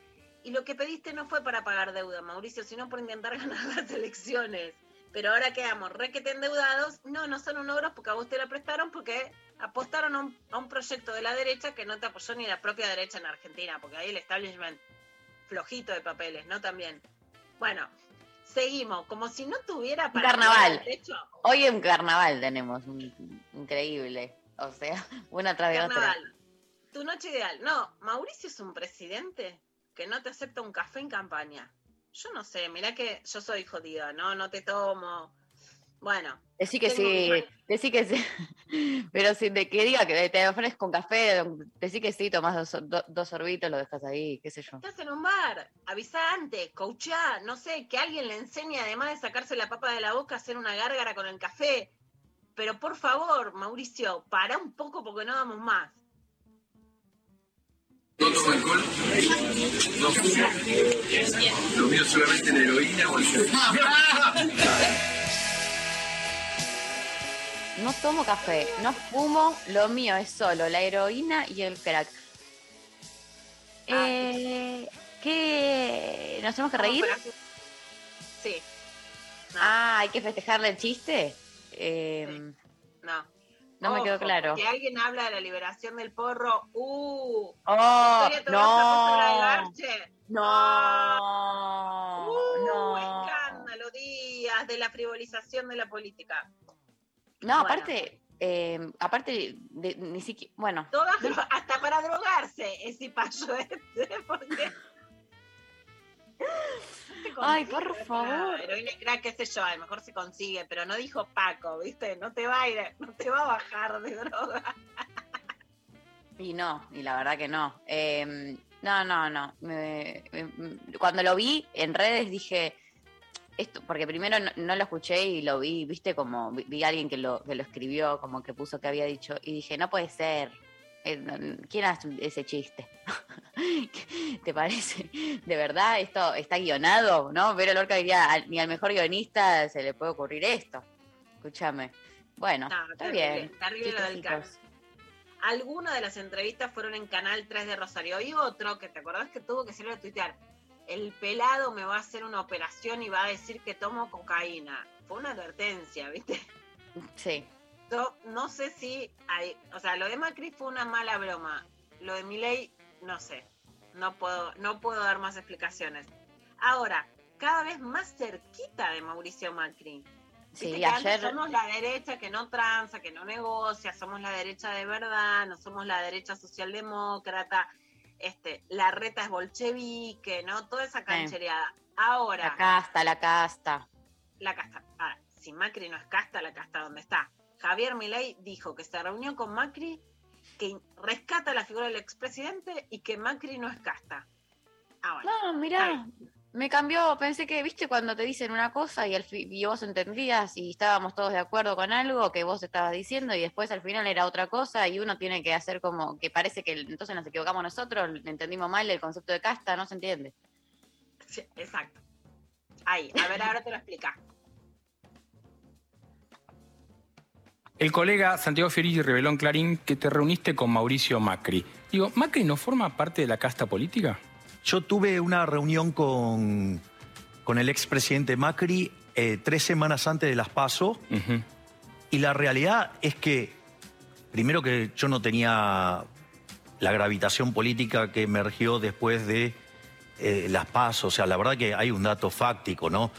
Y lo que pediste no fue para pagar deuda, Mauricio, sino por intentar *laughs* ganar las elecciones. Pero ahora quedamos requete endeudados. No, no son un ogros porque a vos te la prestaron porque apostaron a un, a un proyecto de la derecha que no te apoyó ni la propia derecha en Argentina, porque ahí el establishment flojito de papeles, ¿no? También. Bueno, seguimos, como si no tuviera
Un
para
carnaval.
techo.
Hoy en carnaval tenemos un increíble. O sea, una tras de otra.
Carnaval. Tu noche ideal. No, Mauricio es un presidente que no te acepta un café en campaña. Yo no sé, mirá que yo soy jodida, ¿no? No te tomo. Bueno.
Decí que sí, decí que sí. *laughs* Pero si de que diga que te ofreces con café, decí que sí, tomás dos, do- dos sorbitos, lo dejas ahí, qué sé yo.
Estás en un bar, avisa antes, coachá, no sé, que alguien le enseñe además de sacarse la papa de la boca a hacer una gárgara con el café. Pero por favor, Mauricio, para un poco porque no vamos más.
No tomo alcohol, no fumo, lo mío solamente la heroína o el *laughs*
No tomo café, no fumo, lo mío es solo la heroína y el crack. Eh, ¿Qué? ¿Nos tenemos que reír?
Sí,
Ah, ¿hay que festejarle el chiste? Eh,
no.
No me quedó claro.
Que alguien habla de la liberación del porro. ¡Uh!
Oh, no.
Garche.
No,
¡Uh!
no.
Escándalo, días de la frivolización de la política.
No,
Bueno.
aparte, eh, aparte, de, ni siquiera, bueno,
Todas, *laughs* hasta para drogarse ese payo este, porque...
Ay, por favor.
Heroína crack, qué sé yo, a lo mejor se consigue, pero no dijo Paco, ¿viste? No te va a ir, no te va a bajar de droga.
y no, y la verdad que no. Eh, no, no, no. Me- me- cuando lo vi en redes dije, esto, porque primero no, no lo escuché y lo vi, viste, como vi, a alguien que lo, que lo escribió, como que puso que había dicho, y dije, no puede ser. Eh, ¿Quién hace ese chiste? *laughs* ¿Te parece? ¿De verdad esto está guionado? ¿No? Pero Lorca diría, "Al- ni al mejor guionista se le puede ocurrir esto. Escúchame. Bueno,
No,
está
terrible,
bien.
terrible lo del
Chistecitos.
Algunas de las entrevistas fueron en Canal 3 de Rosario y otro que te acordás que tuvo que salir a tuitear. El pelado me va a hacer una operación y va a decir que tomo cocaína. Fue una advertencia, ¿viste?
Sí.
Yo no sé si hay, o sea, lo de Macri fue una mala broma. Lo de Milei, no sé. No puedo, no puedo dar más explicaciones. Ahora, cada vez más cerquita de Mauricio Macri.
Sí,
que
ayer-
somos la derecha que no tranza, que no negocia, somos la derecha de verdad, no somos la derecha socialdemócrata, este, la reta es bolchevique, ¿no? Toda esa canchereada. Ahora,
La casta, la casta.
la casta. Ah, si Macri no es casta, la casta dónde está. Javier Milei dijo que se reunió con Macri, que rescata la figura del expresidente y que Macri no es casta. Ah, bueno.
No, mirá, me cambió, pensé que, viste, cuando te dicen una cosa y, al fi- y vos entendías y estábamos todos de acuerdo con algo que vos estabas diciendo y después al final era otra cosa y uno tiene que hacer como que parece que entonces nos equivocamos nosotros, entendimos mal el concepto de casta, no se entiende.
Sí, exacto. Ahí, a ver, ahora te lo explica.
El colega Santiago Fiorillo reveló en Clarín que te reuniste con Mauricio Macri. Digo, ¿Macri no forma parte de la casta política?
Yo tuve una reunión con, con el expresidente Macri eh, tres semanas antes de las PASO y la realidad es que, primero que yo no tenía la gravitación política que emergió después de eh, las PASO, o sea, la verdad que hay un dato fáctico, ¿no?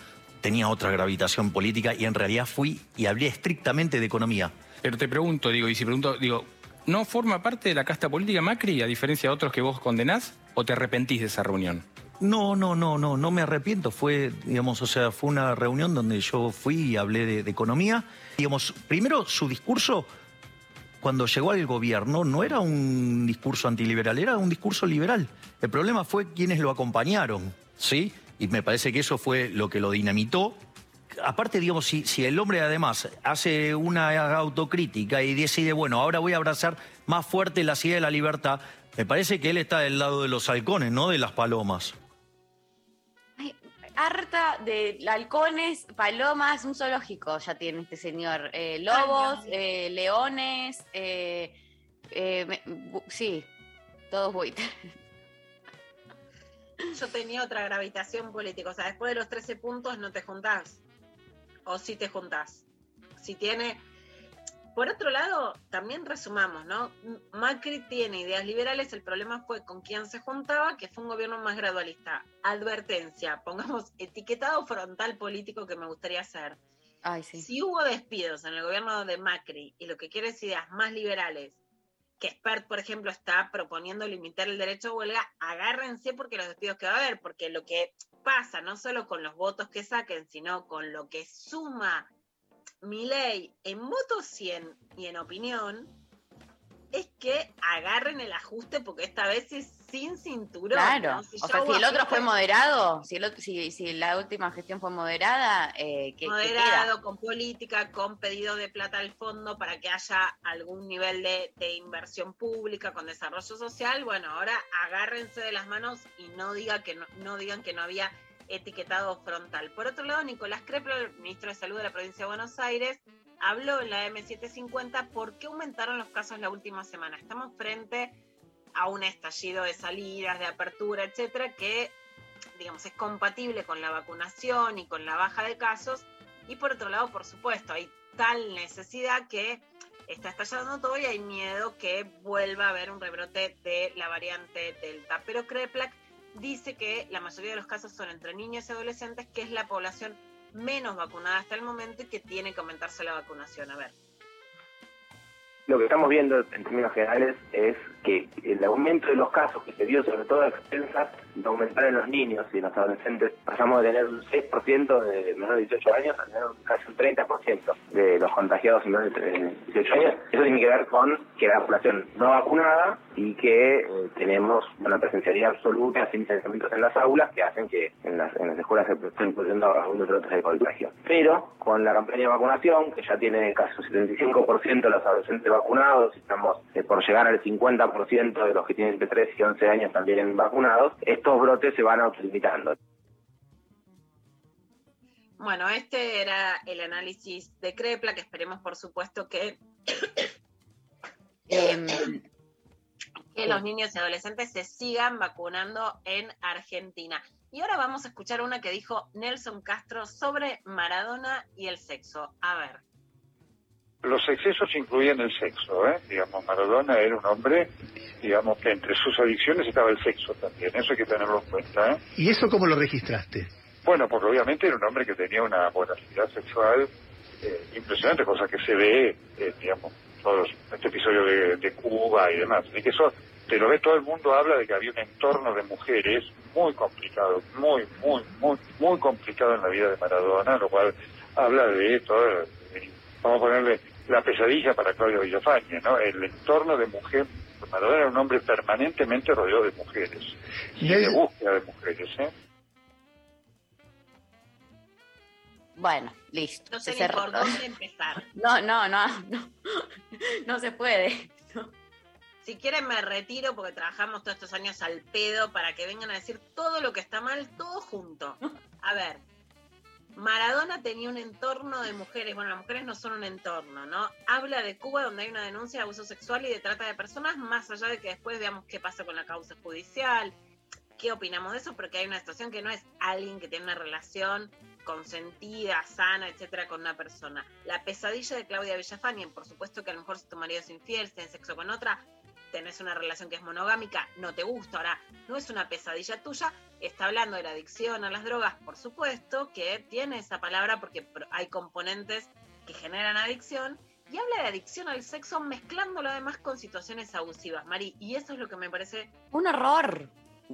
Tenía otra gravitación política y en realidad fui y hablé estrictamente de economía.
Pero te pregunto, digo, y si pregunto, digo, ¿no forma parte de la casta política Macri a diferencia de otros que vos condenás? ¿O te arrepentís de esa reunión?
No, no, no, no, no me arrepiento. Fue, digamos, o sea, fue una reunión donde yo fui y hablé de, economía. Digamos, primero su discurso, cuando llegó al gobierno, no era un discurso antiliberal, era un discurso liberal. El problema fue quienes lo acompañaron, ¿sí? Y me parece que eso fue lo que lo dinamitó. Aparte, digamos, si, si el hombre además hace una autocrítica y decide, bueno, ahora voy a abrazar más fuerte la idea de la libertad, me parece que él está del lado de los halcones, no de las palomas.
Harta de halcones, palomas, un zoológico ya tiene este señor. Eh, lobos, eh, leones, eh, eh, me- sí, todos buitres.
Yo tenía otra gravitación política. O sea, después de los 13 puntos no te juntás. O sí te juntás. Si tiene. Por otro lado, también resumamos, ¿no? Macri tiene ideas liberales, el problema fue con quién se juntaba, que fue un gobierno más gradualista. Advertencia, pongamos etiquetado frontal político que me gustaría hacer.
Ay, sí.
Si hubo despidos en el gobierno de Macri y lo que quiere es ideas más liberales, que Spert, por ejemplo, está proponiendo limitar el derecho a huelga, agárrense porque los despidos que va a haber, porque lo que pasa, no solo con los votos que saquen, sino con lo que suma mi ley en votos 100 y en opinión es que agarren el ajuste porque esta vez es sin cinturón.
Claro.
¿no? Si
o sea, si el otro
ajuste
fue moderado, si, el otro- si, si la última gestión fue moderada, eh, ¿qué, qué
moderado, con política, con pedido de plata al fondo para que haya algún nivel de, de inversión pública, con desarrollo social, bueno, ahora agárrense de las manos y no, diga que no, no digan que no había etiquetado frontal. Por otro lado, Nicolás el ministro de Salud de la provincia de Buenos Aires, habló en la M750 por qué aumentaron los casos la última semana. Estamos frente a un estallido de salidas, de apertura, etcétera, que digamos es compatible con la vacunación y con la baja de casos. Y por otro lado, por supuesto, hay tal necesidad que está estallando todo y hay miedo que vuelva a haber un rebrote de la variante Delta. Pero Kreplak dice que la mayoría de los casos son entre niños y adolescentes, que es la población menos vacunada hasta el momento y que tiene que aumentarse la vacunación. A ver.
Lo que estamos viendo en términos generales es que el aumento de los casos que se dio, sobre todo a expensas de aumentar en los niños y en los adolescentes, pasamos de tener un 6% de menores de 18 años a tener casi un 30% de los contagiados en menores de 18 años. Eso tiene que ver con que la población no vacunada y que eh, tenemos una presencialidad absoluta sin distanciamientos en las aulas que hacen que en las, en las escuelas se estén produciendo algunos brotes de contagio. Pero con la campaña de vacunación, que ya tiene casi un 75% de los adolescentes vacunados, estamos eh, por llegar al 50% de los que tienen entre 3 y 11 años también vacunados, estos brotes se van autolimitando.
Bueno, este era el análisis de Crepla, que esperemos, por supuesto, que, *coughs*
Em,
que los niños y adolescentes se sigan vacunando en Argentina. Y ahora vamos a escuchar una que dijo Nelson Castro sobre Maradona y el sexo. A ver.
Los excesos incluían el sexo, ¿eh? Digamos, Maradona era un hombre, digamos, que entre sus adicciones estaba el sexo también, eso hay que tenerlo en cuenta, ¿eh?
¿Y eso cómo lo registraste?
Bueno, porque obviamente era un hombre que tenía una voracidad sexual eh, impresionante, cosa que se ve, eh, digamos, todos este episodio de, de Cuba y demás. Y que eso, te lo ve todo el mundo, habla de que había un entorno de mujeres muy complicado, muy, muy, muy, muy complicado en la vida de Maradona, lo cual habla de todo, eh, vamos a ponerle la pesadilla para Claudio Villafañe, ¿no? El entorno de mujer, Maradona era un hombre permanentemente rodeado de mujeres, y de búsqueda de mujeres, ¿eh?
Bueno, listo.
No sé por dónde empezar. *laughs*
No, no, no, no, *laughs* no se puede.
Si quieren me retiro porque trabajamos todos estos años al pedo para que vengan a decir todo lo que está mal, todo junto. A ver, Maradona tenía un entorno de mujeres, bueno, las mujeres no son un entorno, ¿no? Habla de Cuba donde hay una denuncia de abuso sexual y de trata de personas, más allá de que después veamos qué pasa con la causa judicial, qué opinamos de eso, porque hay una situación que no es alguien que tiene una relación consentida, sana, etcétera, con una persona. La pesadilla de Claudia Villafañe, por supuesto que a lo mejor si tu marido es infiel, tiene sexo con otra, tenés una relación que es monogámica, no te gusta, ahora no es una pesadilla tuya, está hablando de la adicción a las drogas, por supuesto, que tiene esa palabra porque hay componentes que generan adicción, y habla de adicción al sexo mezclándolo además con situaciones abusivas, Mari, y eso es lo que me parece
Un horror.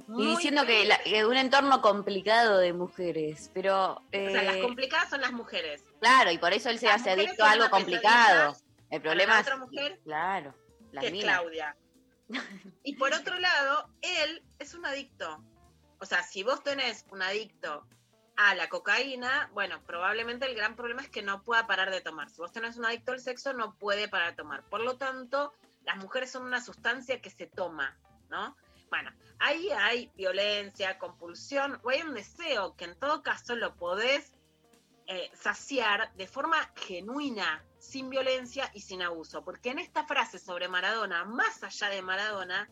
Muy
y diciendo que, la- que un entorno complicado de mujeres, pero...
O sea, las
eh,
complicadas son las mujeres.
claro, y por eso él se
Las
hace adicto a algo complicado. El problema
la
es...
otra mujer,
Claro, la
que es. Claudia. *laughs* Y por otro lado, él es un adicto. O sea, si vos tenés un adicto a la cocaína, bueno, probablemente el gran problema es que no pueda parar de tomar. Si vos tenés un adicto al sexo, no puede parar de tomar. Por lo tanto, las mujeres son una sustancia que se toma, ¿no? Bueno, ahí hay violencia, compulsión, o hay un deseo que en todo caso lo podés eh, saciar de forma genuina, sin violencia y sin abuso. Porque en esta frase sobre Maradona, más allá de Maradona,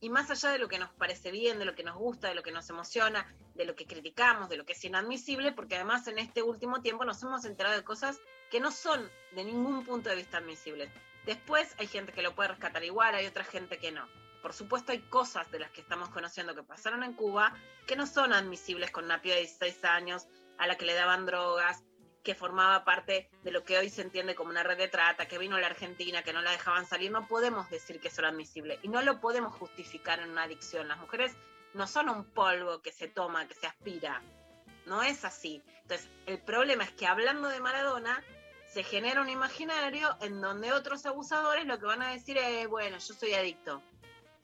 y más allá de lo que nos parece bien, de lo que nos gusta, de lo que nos emociona, de lo que criticamos, de lo que es inadmisible, porque además en este último tiempo nos hemos enterado de cosas que no son de ningún punto de vista admisibles. Después hay gente que lo puede rescatar igual, hay otra gente que no. Por supuesto hay cosas de las que estamos conociendo que pasaron en Cuba que no son admisibles con una piba de 16 años a la que le daban drogas, que formaba parte de lo que hoy se entiende como una red de trata, que vino a la Argentina, que no la dejaban salir, no podemos decir que eso era admisible y no lo podemos justificar en una adicción. Las mujeres no son un polvo que se toma, que se aspira, no es así. Entonces, el problema es que hablando de Maradona, se genera un imaginario en donde otros abusadores lo que van a decir es, bueno, yo soy adicto,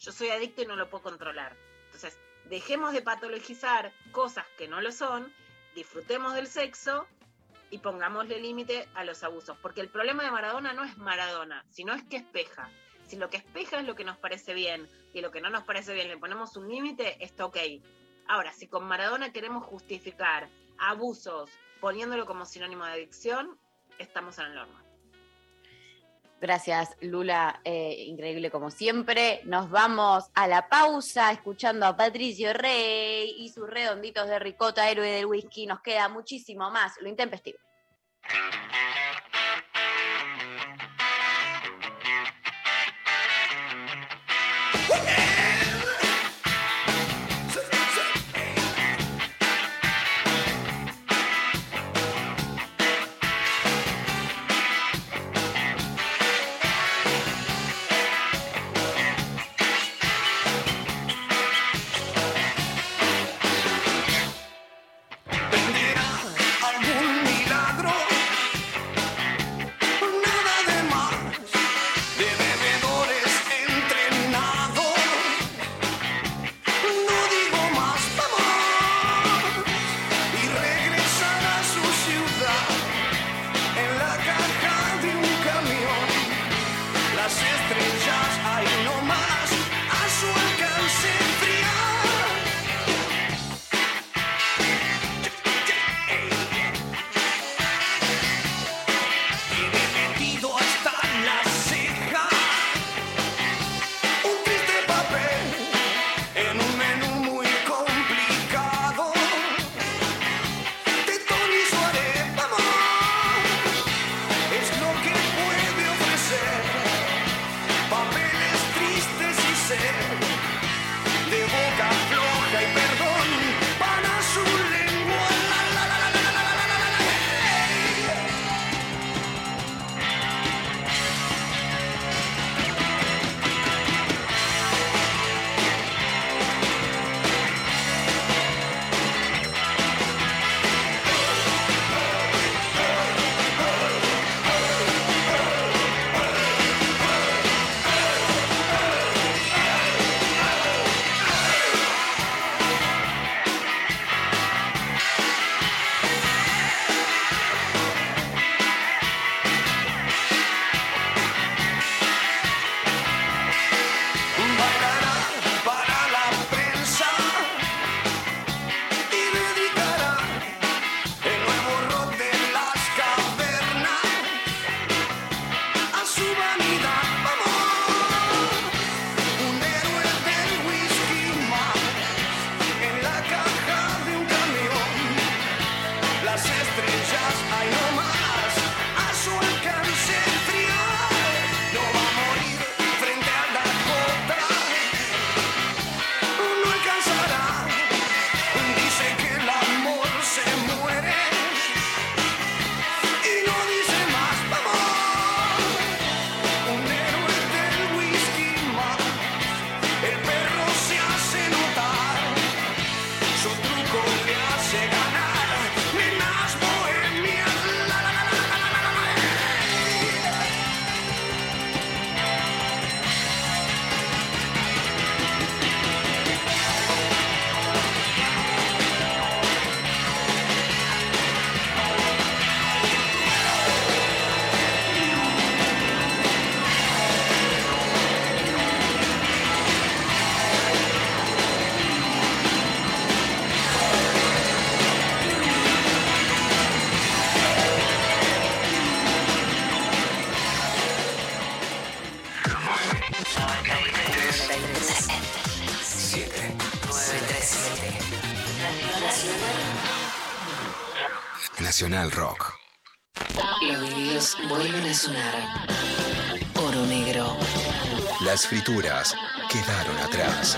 yo soy adicto y no lo puedo controlar. Entonces, dejemos de patologizar cosas que no lo son, disfrutemos del sexo y pongámosle límite a los abusos, porque el problema de Maradona no es Maradona, sino es que espeja. Si lo que espeja es lo que nos parece bien y lo que no nos parece bien le ponemos un límite, está ok. Ahora, si con Maradona queremos justificar abusos poniéndolo como sinónimo de adicción, estamos en el horno.
Gracias, Lula. eh, increíble como siempre. Nos vamos a la pausa escuchando a Patricio Rey y sus redonditos de ricota, héroe del whisky. Nos queda muchísimo más. Lo intempestivo.
Nacional Rock.
Los vuelven a sonar. Oro negro.
Las frituras quedaron atrás.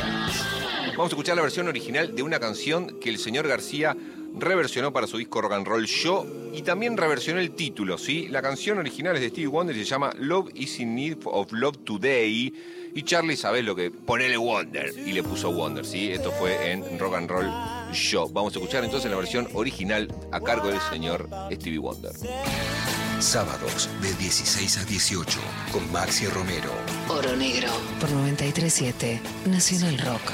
Vamos a escuchar la versión original de una canción que el señor García reversionó para su disco Rock and Roll Show y también reversionó el título, ¿sí? La canción original es de Stevie Wonder y se llama Love is in Need of Love Today. Y Charlie, ¿sabés lo que? Ponele Wonder. Y le puso Wonder, ¿sí? Esto fue en Rock and Roll Show. Vamos a escuchar entonces la versión original a cargo del señor Stevie Wonder.
Sábados de 16 a 18 con Maxi Romero.
Oro Negro por 937 Nacional Rock.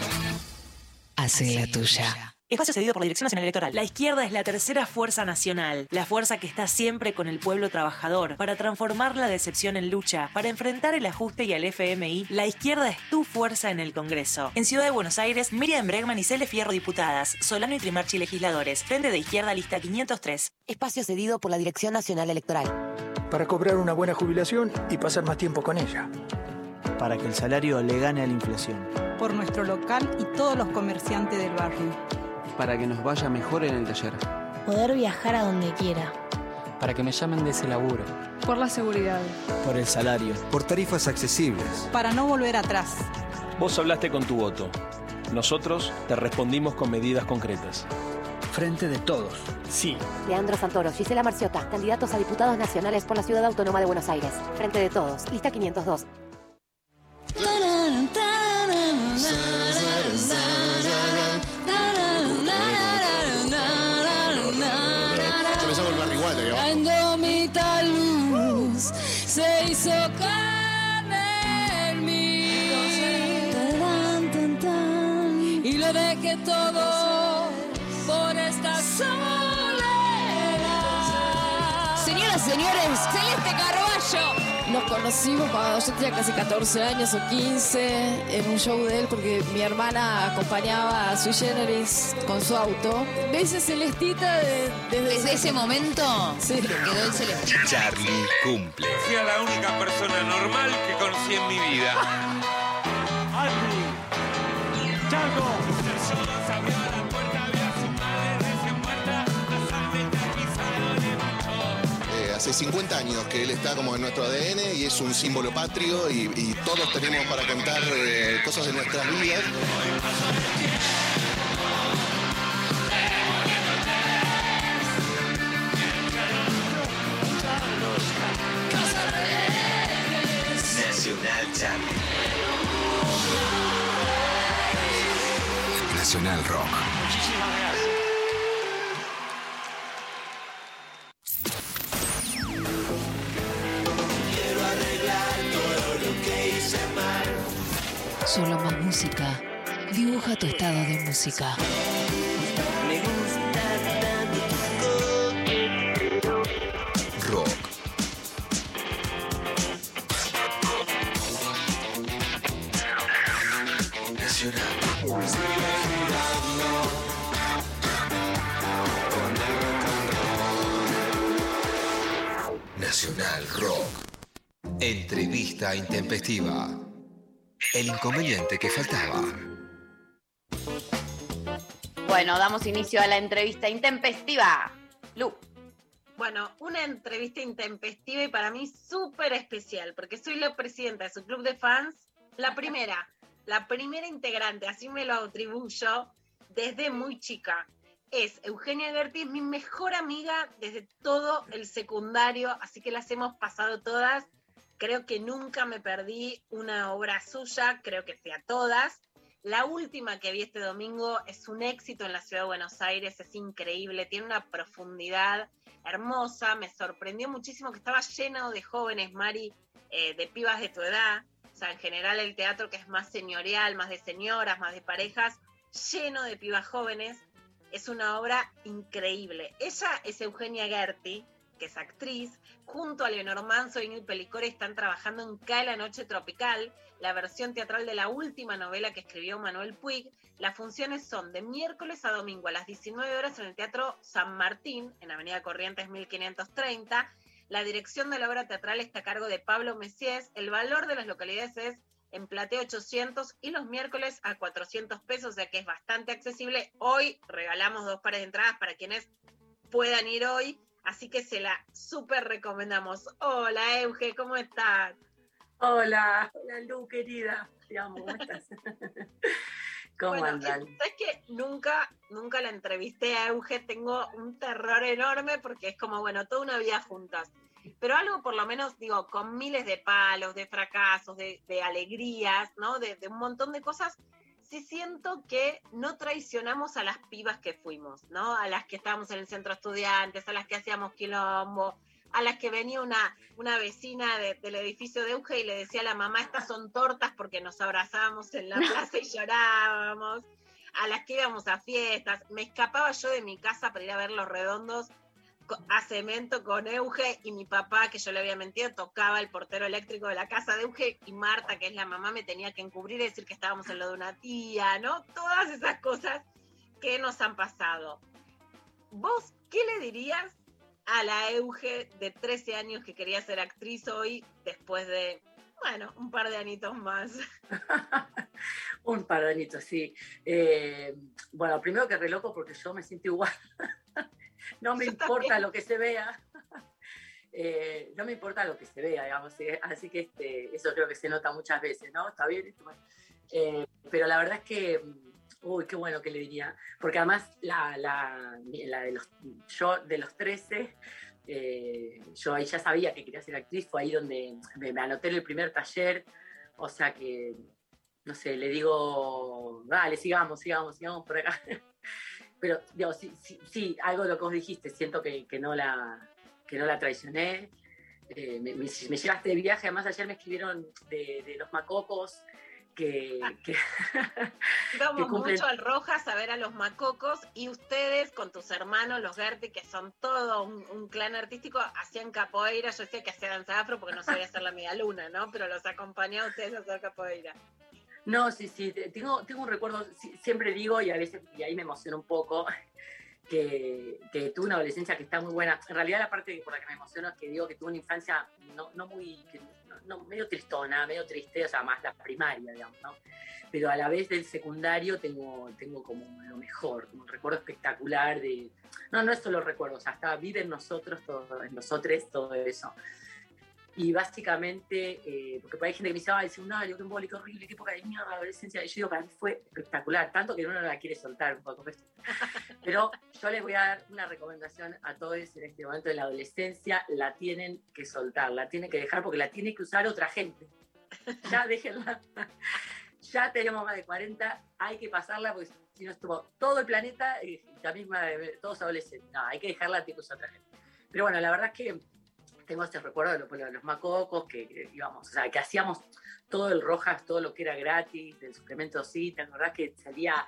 Hace la tuya.
Espacio cedido por la Dirección Nacional Electoral. La izquierda es la tercera fuerza nacional, la fuerza que está siempre con el pueblo trabajador, para transformar la decepción en lucha, para enfrentar el ajuste y al FMI. La izquierda es tu fuerza en el Congreso. En Ciudad de Buenos Aires, Miriam Bregman y Cele Fierro diputadas, Solano y Trimarchi legisladores, Frente de Izquierda lista 503.
Espacio cedido por la Dirección Nacional Electoral.
Para cobrar una buena jubilación y pasar más tiempo con ella.
Para que el salario le gane a la inflación.
Por nuestro local y todos los comerciantes del barrio.
Para que nos vaya mejor en el taller.
Poder viajar a donde quiera.
Para que me llamen de ese laburo.
Por la seguridad.
Por el salario.
Por tarifas accesibles.
Para no volver atrás.
Vos hablaste con tu voto. Nosotros te respondimos con medidas concretas.
Frente de todos.
Sí.
Leandro Santoro, Gisela Marciota, candidatos a diputados nacionales por la Ciudad Autónoma de Buenos Aires. Frente de todos. Lista 502.
Se hizo carne en mí. Y lo dejé todo por esta soledad.
Señoras y señores, Celeste Carballo. Nos conocimos cuando yo tenía casi 14 años o 15 en un show de él porque mi hermana acompañaba a Sui Generis con su auto. ¿Ves a Celestita de- desde,
Desde ese momento
Sí.
quedó el celeste.
Charlie cumple.
Fui a la única persona normal que conocí en mi vida.
Eh, hace 50 años que él está como en nuestro ADN y es un símbolo patrio y, y todos tenemos para contar eh, cosas de nuestras vidas.
Nacional. Nacional Rock.
Quiero
Solo más música. Dibuja tu estado de música.
Me gusta tanto tu
Rock. Nacional. Nacional Rock. Entrevista intempestiva. El inconveniente que faltaba.
Bueno, damos inicio a la entrevista intempestiva. Lu.
Bueno, una entrevista intempestiva y para mí súper especial, porque soy la presidenta de su club de fans, la primera, la primera integrante, así me lo atribuyo desde muy chica. Es Eugenia Gerti, es mi mejor amiga desde todo el secundario, así que las hemos pasado todas. Creo que nunca me perdí una obra suya, creo que sea todas. La última que vi este domingo es un éxito en la ciudad de Buenos Aires, es increíble, tiene una profundidad hermosa, me sorprendió muchísimo que estaba lleno de jóvenes, Mari, eh, de pibas de tu edad, o sea, en general el teatro que es más señorial, más de señoras, más de parejas, lleno de pibas jóvenes, es una obra increíble. Ella es Eugenia Gerti, que es actriz, junto a Leonor Manso y Ingrid Pelicore están trabajando en Cae la Noche Tropical, la versión teatral de la última novela que escribió Manuel Puig. Las funciones son de miércoles a domingo a las 19 horas en el Teatro San Martín, en Avenida Corrientes 1530. La dirección de la obra teatral está a cargo de Pablo Messies. El valor de las localidades es en Platea 800 y los miércoles a 400 pesos, o que es bastante accesible. Hoy regalamos dos pares de entradas para quienes puedan ir hoy, así que se la súper recomendamos. Hola Euge, ¿cómo estás?
Hola, hola Lu, querida. Te amo, ¿cómo estás? *laughs*
¿Cómo
Bueno,
andan?
es- ¿Sabes que nunca, nunca la entrevisté a Euge? Tengo un terror enorme porque es como, bueno, toda una vida juntas. Pero algo por lo menos, digo, con miles de palos, de fracasos, de, de alegrías, ¿no? De, de un montón de cosas, sí siento que no traicionamos a las pibas que fuimos, ¿no? A las que estábamos en el centro estudiantes, a las que hacíamos quilombo, a las que venía una, una vecina de- del edificio de Euge y le decía a la mamá, estas son tortas porque nos abrazábamos en la *laughs* plaza y llorábamos, a las que íbamos a fiestas, me escapaba yo de mi casa para ir a ver los redondos a cemento con Euge y mi papá, que yo le había mentido, tocaba el portero eléctrico de la casa de Euge y Marta, que es la mamá, me tenía que encubrir y decir que estábamos en lo de una tía, ¿no? Todas esas cosas que nos han pasado. ¿Vos qué le dirías a la Euge de 13 años que quería ser actriz hoy después de, bueno, un par de anitos más? *laughs*
Un par de añitos, sí. Eh, bueno, primero que re loco porque yo me siento igual. No me
Yo
importa
también.
lo que se vea. *laughs* Eh, no me importa lo que se vea, digamos. Así que este, eso creo que se nota muchas veces, ¿no? Está bien. Eh, pero la verdad es que, mm, uy, qué bueno que le diría. Porque además, la, la, la de los, yo de los 13, eh, yo ahí ya sabía que quería ser actriz. Fue ahí donde me, me anoté en el primer taller. O sea que no sé, le digo, dale, sigamos, sigamos, sigamos por acá. *laughs* Pero, digo, sí, sí, sí, algo de lo que vos dijiste, siento que, que no, la, que no la traicioné. Eh, me, me- me llevaste de viaje, además ayer me escribieron de, de los macocos que, *laughs* que cumplen-
mucho al Rojas a ver a los macocos y ustedes con tus hermanos, los Gerti, que son todo un, un clan artístico, hacían capoeira. Yo decía que hacía danza afro porque no sabía hacer la media luna, ¿no? Pero los acompañaba a ustedes a hacer capoeira.
No, sí, sí, te- tengo, tengo un recuerdo, siempre digo, y a veces, y ahí me emociona un poco, *laughs* que, que tuve una adolescencia que está muy buena. En realidad la parte por la que me emociono es que digo que tuve una infancia no, no muy, no- no, medio tristona, medio triste, o sea, más la primaria, digamos, ¿no? Pero a la vez del secundario tengo, tengo como lo mejor, un recuerdo espectacular de... No, no es solo recuerdos, o sea, hasta vive en nosotros, todo, en nosotros todo eso. Y básicamente, eh, porque hay gente que me dice, ay, qué embole, qué horrible, qué época de mierda, la adolescencia. Y yo digo, para mí fue espectacular, tanto que uno no la quiere soltar un poco. *laughs* Pero yo les voy a dar una recomendación a todos en este momento de la adolescencia, la tienen que soltar, la tienen que dejar porque la tiene que usar otra gente. Ya *laughs* déjenla. *laughs* Ya tenemos más de 40, hay que pasarla porque si no estuvo todo el planeta y también todos adolescentes. No, hay que dejarla, tiene que usar otra gente. Pero bueno, la verdad es que tengo este recuerdo de, lo- de los macocos, que, íbamos, o sea, que hacíamos todo el Rojas, todo lo que era gratis, del suplemento sí, ¿te acordás que salía,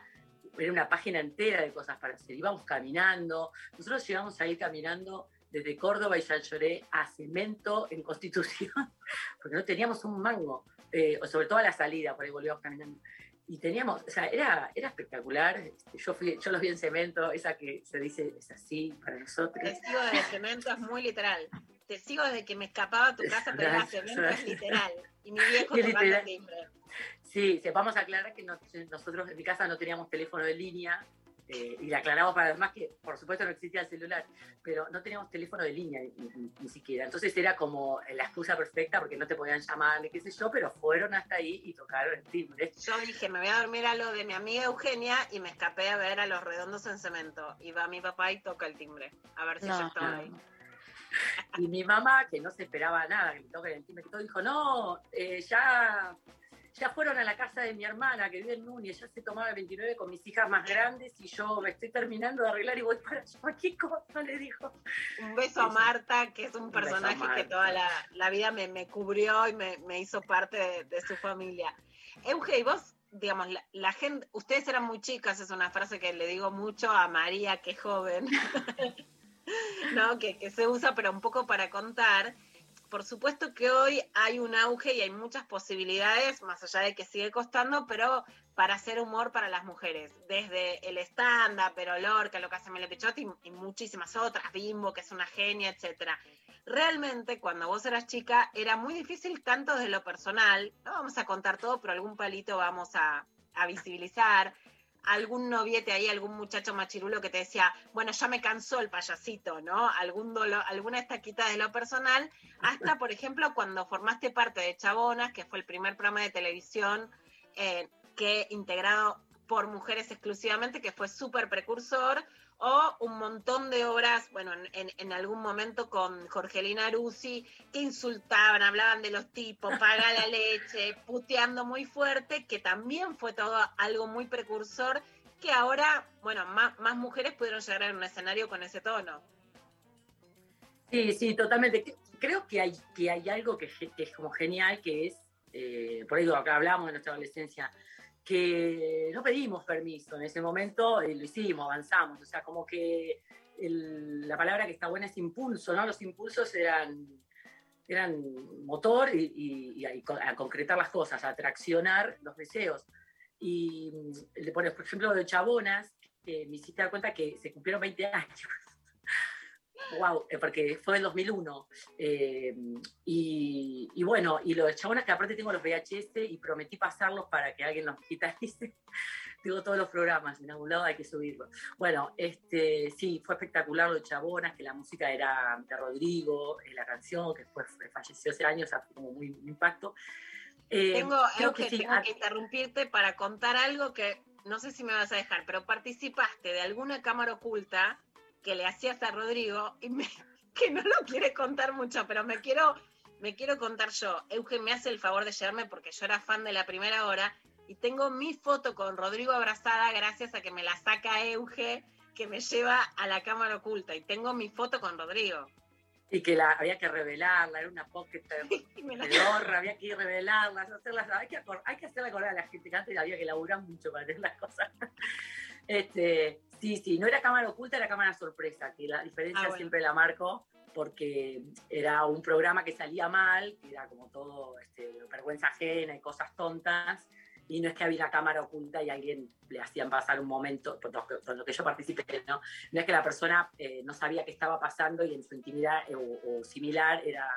era una página entera de cosas para hacer? Íbamos caminando, nosotros llegamos a ir caminando desde Córdoba y ya lloré a Cemento en Constitución, *laughs* porque no teníamos un mango, eh, sobre todo a la salida, por ahí volvíamos caminando. Y teníamos, o sea, era, era espectacular. este, Yo, fui, yo los vi en Cemento, esa que se dice es así para nosotros.
Sigo desde cemento, es muy literal. Te sigo desde que me escapaba a tu casa, pero era cemento, es literal. Y mi viejo tocando timbre.
Sí, vamos a aclarar que no- nosotros en mi casa no teníamos teléfono de línea eh, y le aclaramos para además que por supuesto no existía el celular, pero no teníamos teléfono de línea ni, ni- ni siquiera. Entonces era como la excusa perfecta porque no te podían llamar ni qué sé yo, pero fueron hasta ahí y tocaron el timbre.
Yo dije, me voy a dormir a lo de mi amiga Eugenia y me escapé a ver a los redondos en cemento. Y va mi papá y toca el timbre. A ver si
No,
yo estaba
no.
ahí. *laughs*
Y mi mamá, que no se esperaba nada, que el todo dijo, no, eh, ya, ya fueron a la casa de mi hermana que vive en Núñez, ya se tomaba el 29 con mis hijas más grandes y yo me estoy terminando de arreglar y voy para allá. ¿Qué cosa le dijo?
Un beso a Marta, que es un personaje que toda la, la vida me, me cubrió y me, me hizo parte de, de su familia. Euge, y vos, digamos, la, la gente, ustedes eran muy chicas, es una frase que le digo mucho a María, que es joven, *laughs* *laughs* ¿no? Que, que se usa, pero un poco para contar. Por supuesto que hoy hay un auge y hay muchas posibilidades, más allá de que sigue costando, pero para hacer humor para las mujeres, desde el stand-up, pero Lorca, lo que hace Mele Pichotti y, muchísimas otras, Bimbo, que es una genia, etcétera. Realmente, cuando vos eras chica, era muy difícil tanto desde lo personal, no vamos a contar todo, pero algún palito vamos a, a visibilizar, algún noviete ahí, algún muchacho machirulo que te decía, bueno, ya me cansó el payasito, ¿no? Algún dolor, alguna estaquita de lo personal, hasta, por ejemplo, cuando formaste parte de Chabonas, que fue el primer programa de televisión eh, que integrado por mujeres exclusivamente, que fue súper precursor, o un montón de obras, bueno, en, algún momento con Jorgelina Rusi, que insultaban, hablaban de los tipos, paga la leche, puteando muy fuerte, que también fue todo algo muy precursor, que ahora, bueno, más, más mujeres pudieron llegar a un escenario con ese tono.
Sí, sí, totalmente. Creo que hay, que hay algo que, es como genial, que es, eh, por eso acá hablamos de nuestra adolescencia, que no pedimos permiso en ese momento, y lo hicimos, avanzamos. O sea, como que el- la palabra que está buena es impulso, ¿no? Los impulsos eran, eran motor y, y- y a, a concretar las cosas, a traccionar los deseos. Y mm, por ejemplo, de Chabonas, me hiciste dar cuenta que se cumplieron 20 años. Wow, porque fue en 2001. eh, y, y bueno, y lo de Chabonas, que aparte tengo los VHS y prometí pasarlos para que alguien los digitalice. *laughs* tengo todos los programas, en algún lado hay que subirlos. Bueno, este, sí, fue espectacular lo de Chabonas, que la música era de Rodrigo, eh, la canción, que fue, falleció hace años, o sea, fue como muy un impacto. Eh,
Tengo,
creo que sí,
tengo que interrumpirte para contar algo que no sé si me vas a dejar, pero participaste de alguna cámara oculta que le hacías a Rodrigo y me- *laughs* que no lo quiere contar mucho, pero me quiero, me quiero contar yo. Euge me hace el favor de llevarme porque yo era fan de la primera hora y tengo mi foto con Rodrigo abrazada gracias a que me la saca Euge que me lleva a la cámara oculta y tengo mi foto con Rodrigo.
y que la, había que revelarla, era una pocket *laughs*
la-
pedorra, había que revelarla, hacerlas, hay que, hay que hacerla acordar a la gente que antes había que laburar mucho para tener las cosas. Este, sí, sí, no era cámara oculta, era cámara sorpresa, que la diferencia
Ah, bueno.
siempre la marco porque era un programa que salía mal, que era como todo este, vergüenza ajena y cosas tontas, y no es que había una cámara oculta y alguien le hacían pasar un momento, por lo que, por lo que yo participé, ¿no? No es que la persona eh, no sabía qué estaba pasando y en su intimidad eh, o, o similar era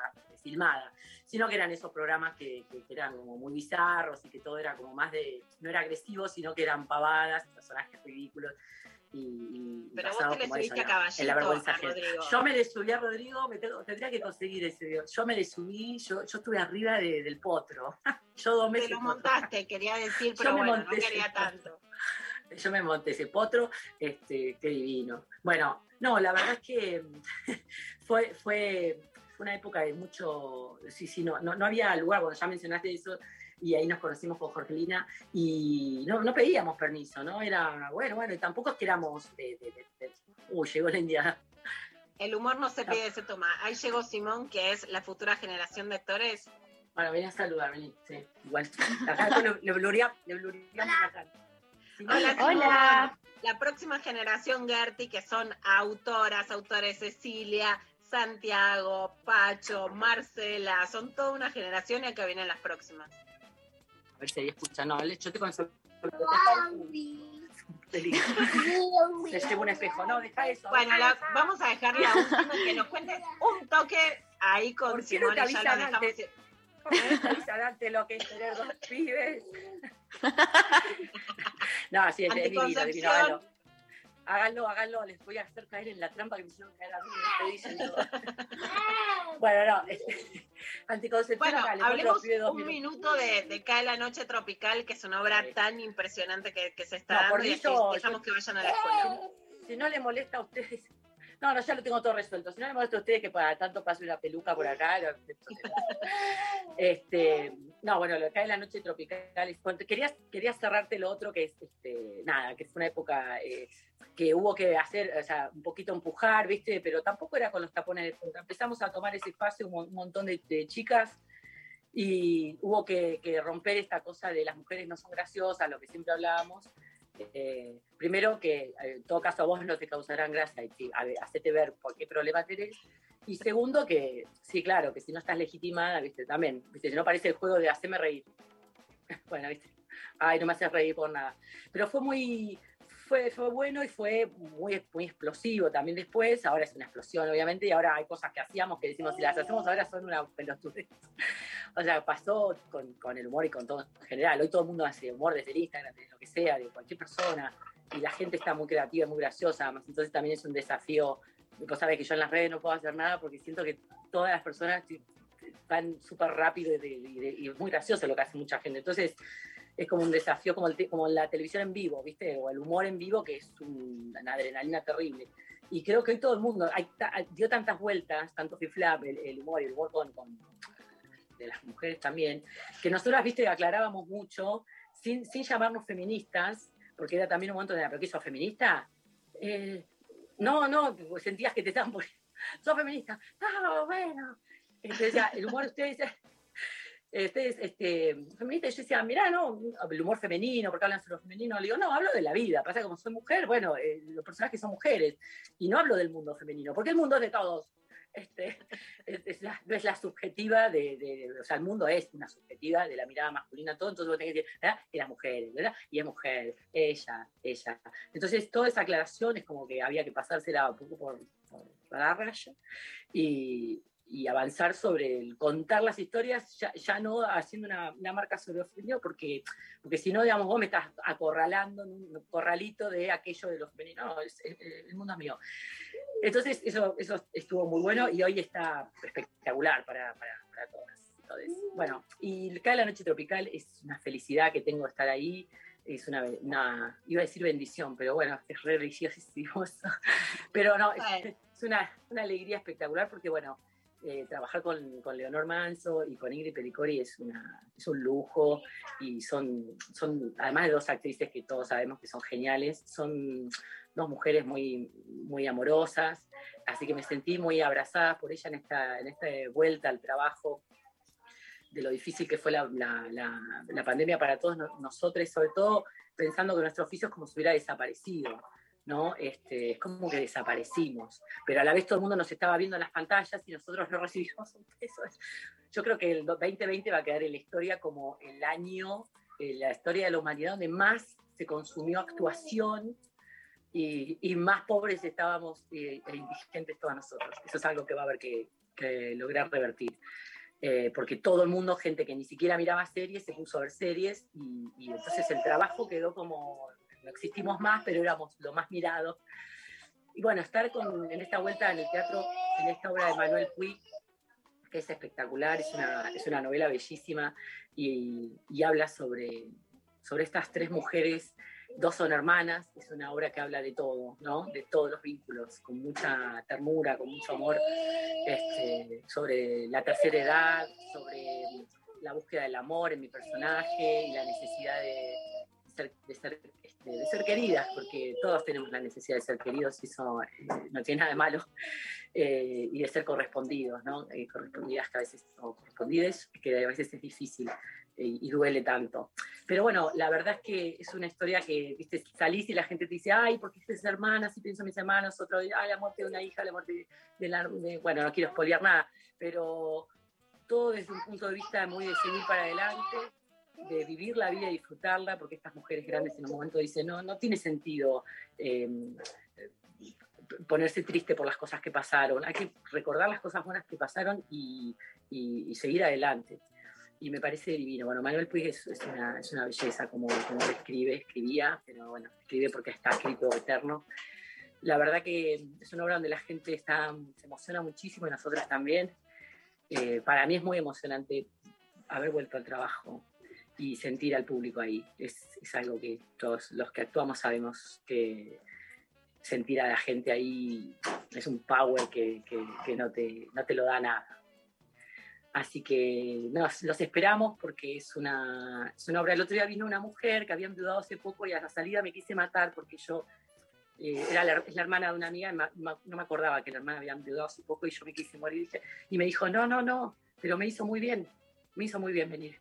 filmada, sino que eran esos programas que, que- que eran como muy bizarros y que todo era como más de, no era agresivo, sino que eran pavadas, personajes ridículos. Y, y
Pero vos te le
eso,
subiste a caballito
en la vergüenza
a
ajena.
Rodrigo.
Yo me le subí a Rodrigo, me tengo- tendría que conseguir ese video. Yo me le subí, yo, yo estuve arriba de- del potro. *laughs* yo dos
Te
meses.
lo montaste, quería decir, *laughs*
Yo
pero
me
bueno, no quería tanto. *laughs*
Yo me monté ese potro, este, qué divino. Bueno, no, la verdad es que fue, fue, fue una época de mucho, sí, sí, no, no, no había lugar, cuando ya mencionaste eso, y ahí nos conocimos con Jorgelina, y no, no pedíamos permiso, ¿no? Era, bueno, bueno, y tampoco es que éramos de, de- de- de- uy, llegó la India.
El humor no se pide, se toma. Ahí llegó Simón, que es la futura generación de actores.
Bueno, vení a saludar, vení, sí, igual. Acá le, le blurea- le blureamos la cara.
Hola. La próxima generación Gerti, que son autoras, autores Cecilia, Santiago, Pacho, Marcela, son toda una generación y acá vienen las próximas.
A ver si ahí escucha, no, yo te consuelo. Se lleva un espejo, no, deja eso.
Bueno, la- vamos a dejar la última que nos cuentes un toque ahí con
¿Por qué no
ya lo dejamos.
antes? ¿Por qué no te avisan antes lo que es tener dos pibes? *laughs* No, sí, es, es divino,
Anticoncepción.
Háganlo. Háganlo, les voy a hacer caer en la trampa que me hicieron caer a mí, me dicen. Bueno, no, este, *laughs* anticoncepción
Bueno,
muestro
hablemos
dos
un minuto de, de Cae la Noche Tropical, que es una obra tan impresionante que, que se está
No,
dando
por
y
eso,
así dejamos
yo-
que vayan a la escuela. *laughs*
Si no les molesta a ustedes. No, no, ya lo tengo todo resuelto. Si no les molesta a ustedes que para tanto pase una peluca por acá. Este, no, bueno, lo que cae la noche tropical. Quería, quería cerrarte lo otro que es, este, nada, que fue una época eh, que hubo que hacer, o sea, un poquito empujar, ¿viste? Pero tampoco era con los tapones de punta. Empezamos a tomar ese espacio un, un montón de, chicas y hubo que romper esta cosa de las mujeres no son graciosas, lo que siempre hablábamos. Eh, primero que eh, en todo caso a vos no te causarán gracia y que, a ver, hacete ver por qué problema tenés. Y segundo que, sí, claro, que si no estás legitimada, viste, también, viste, si no parece el juego de hacerme reír. *laughs* bueno, viste, ay, no me haces reír por nada. Pero fue muy, fue, fue bueno y fue muy, muy explosivo también después. Ahora es una explosión, obviamente, y ahora hay cosas que hacíamos que decimos, si las hacemos ahora son una pelotudez. *laughs* o sea, pasó con, con el humor y con todo en general. Hoy todo el mundo hace humor desde el Instagram, desde lo que sea, de cualquier persona, y la gente está muy creativa, muy graciosa, entonces también es un desafío. Vos sabés que yo en las redes no puedo hacer nada porque siento que todas las personas van súper rápido y, de- y de- y es muy gracioso lo que hace mucha gente. Entonces, es como un desafío, como, el como la televisión en vivo, ¿viste? O el humor en vivo, que es un- una adrenalina terrible. Y creo que hoy todo el mundo hay dio tantas vueltas, tanto Fiflap, el, el humor y el humor con, con- de las mujeres también, que nosotras, viste, aclarábamos mucho, sin, sin llamarnos feministas, porque era también un momento de, ¿pero qué sos feminista? Eh, no, no, sentías que te estaban poniendo, *laughs* sos feminista, ah, bueno. Entonces, ya, el humor de ustedes, ustedes, este, feministas, y yo decía, mirá, no, el humor femenino, porque hablan sobre lo femenino, le digo, no, hablo de la vida, pasa que como soy mujer, bueno, eh, los personajes son mujeres, y no hablo del mundo femenino, porque el mundo es de todos. Este, *laughs* es, es la, no es la subjetiva de, de- o sea, el mundo es una subjetiva de la mirada masculina, todo, entonces vos tenés que decir, ¿verdad? Y las mujeres, ¿verdad? Y es mujer, ella, ella. Entonces, toda esa aclaración es como que había que pasársela un poco por, por la raya y, y avanzar sobre el contar las historias, ya, ya no haciendo una, una marca sobre lo femenino, porque, porque si no, digamos, vos me estás acorralando en un corralito de aquello de lo femenino, no, es- es- el mundo es mío. Entonces, eso, eso estuvo muy bueno y hoy está espectacular para, para, para todas. Entonces, bueno, y cada la noche tropical es una felicidad que tengo de estar ahí. Es una, una- iba a decir bendición, pero bueno, es re religiosísimo. *laughs* Pero no, es, es una, una alegría espectacular porque, bueno, eh, trabajar con, con Leonor Manso y con Ingrid Pelicori es, una, es un lujo y son, son, además de dos actrices que todos sabemos que son geniales, son dos mujeres muy, muy amorosas, así que me sentí muy abrazada por ella en esta, en esta vuelta al trabajo de lo difícil que fue la, la- la- la pandemia para todos no- nosotros, sobre todo pensando que nuestro oficio es como si hubiera desaparecido, ¿no? Este, es como que desaparecimos, pero a la vez todo el mundo nos estaba viendo en las pantallas y nosotros no recibimos un peso. *laughs* Yo creo que el 2020 va a quedar en la historia como el año, eh, la historia de la humanidad donde más se consumió actuación y, y más pobres estábamos eh, e indigentes todos nosotros. Eso es algo que va a haber que, que lograr revertir. Eh, porque todo el mundo, gente que ni siquiera miraba series, se puso a ver series y, y entonces el trabajo quedó como, no existimos más, pero éramos lo más mirado. Y bueno, estar con, en esta vuelta en el teatro, en esta obra de Manuel Puig, que es espectacular, es una, es una novela bellísima y, y habla sobre, sobre estas tres mujeres, dos son hermanas, es una obra que habla de todo, ¿no? De todos los vínculos, con mucha ternura, con mucho amor, este, sobre la tercera edad, sobre la búsqueda del amor en mi personaje y la necesidad de ser, este, de ser queridas, porque todos tenemos la necesidad de ser queridos y eso eh, no tiene nada de malo, eh, y de ser correspondidos, ¿no? Eh, correspondidas que a veces, o correspondidas, que a veces es difícil eh, y duele tanto. Pero bueno, la verdad es que es una historia que, viste, salís y la gente te dice, ay, porque ustedes hermanas, y pienso en mis hermanos, otro, ay, la muerte de una hija, la muerte de, de la... de- bueno, no quiero espolear nada, pero todo desde un punto de vista muy de seguir para adelante, de vivir la vida y disfrutarla, porque estas mujeres grandes en un momento dicen, no, no tiene sentido eh, ponerse triste por las cosas que pasaron, hay que recordar las cosas buenas que pasaron y, y- y seguir adelante. Y me parece divino. Bueno, Manuel Puig es, es una, es una belleza como, como escribe, escribía, pero bueno, escribe porque está escrito eterno. La verdad que es una obra donde la gente está, se emociona muchísimo y nosotras también. Eh, para mí es muy emocionante haber vuelto al trabajo y sentir al público ahí. Es, es algo que todos los que actuamos sabemos que sentir a la gente ahí es un power que, que- no, te, no te lo da nada. Así que nos, los esperamos porque es una, es una obra. El otro día vino una mujer que había enviudado hace poco y a la salida me quise matar porque yo eh, era la, es la hermana de una amiga, ma- no me acordaba que la hermana había enviudado hace poco y yo me quise morir. Y me dijo, no, no, no, pero me hizo muy bien, me hizo muy bien venir.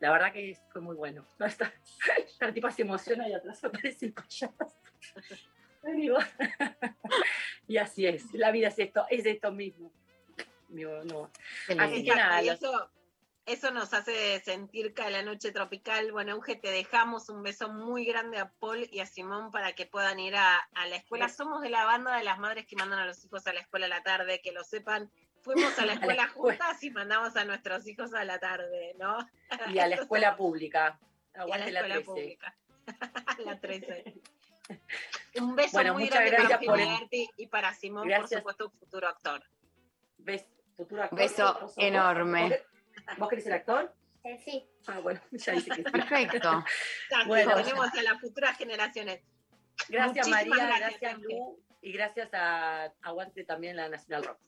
La verdad que fue muy bueno. Esta, esta tipa se emociona y atrás aparece el payaso. *laughs* Y así es, la vida es esto, es esto mismo. Digo, no. Así que
Exacto,
nada,
y eso, eso nos hace sentir que la noche tropical, bueno, Euge, te dejamos un beso muy grande a Paul y a Simón para que puedan ir a, a la escuela. Somos de la banda de las madres que mandan a los hijos a la escuela a la tarde, que lo sepan. Fuimos a la *laughs* escuela juntas y mandamos a nuestros hijos a la tarde, ¿no?
y *laughs* a la escuela pública.
Y a la
Aguante la,
escuela
13.
pública. *laughs* la 13. Un beso
Bueno,
muy
muchas
grande
gracias
para
por el-
Filiberti y para Simón,
Gracias.
por supuesto, un futuro actor.
¿Ves? Futuro actor.
Beso
¿Vos sos vos?
enorme.
¿Vos, vos querés ser actor?
sí.
Ah, bueno, ya dice que sí.
Perfecto.
Bueno.
tenemos a las futuras generaciones.
Gracias
Muchísimas
María,
gracias,
gracias Lu y gracias a Aguante también la Nacional Rock.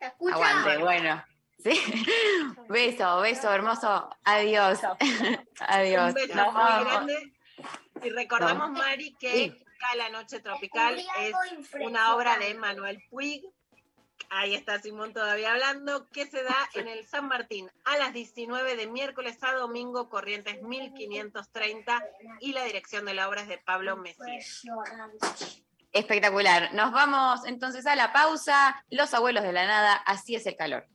Aguante, bueno. Sí. *laughs* Beso, beso, hermoso. Adiós. *laughs* Adiós.
Un beso
Nos
muy
vamos.
grande. Y recordamos. Mari, que
Sí.
La Noche Tropical es una obra de Manuel Puig. Ahí está Simón todavía hablando, que se da en el San Martín a las 19 de miércoles a domingo, Corrientes 1530, y la dirección de la obra es de Pablo Mesías.
Espectacular. Nos vamos entonces a la pausa. Los abuelos de la nada, así es el calor.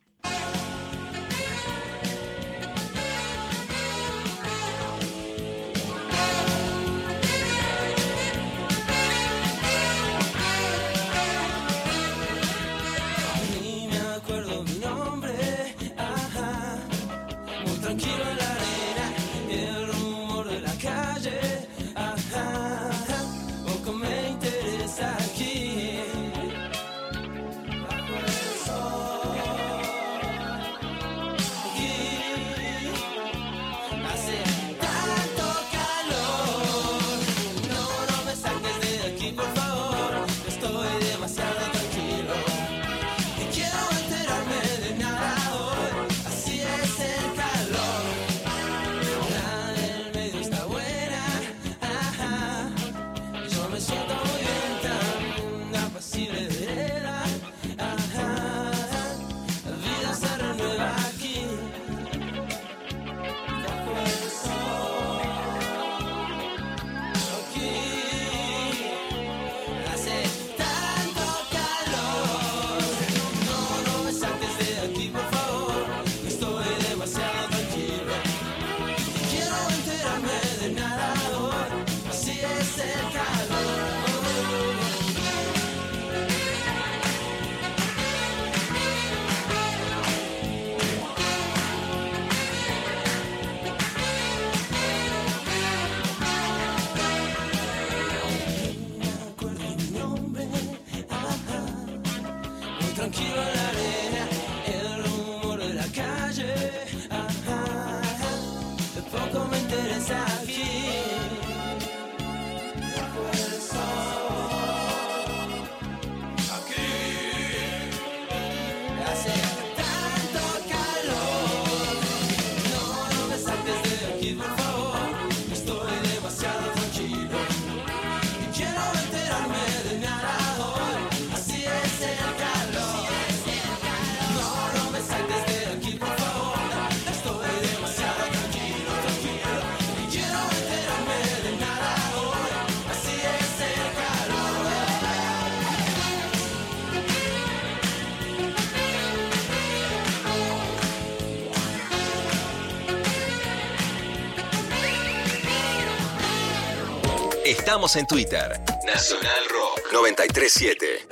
Estamos en Twitter. Nacional Rock 937.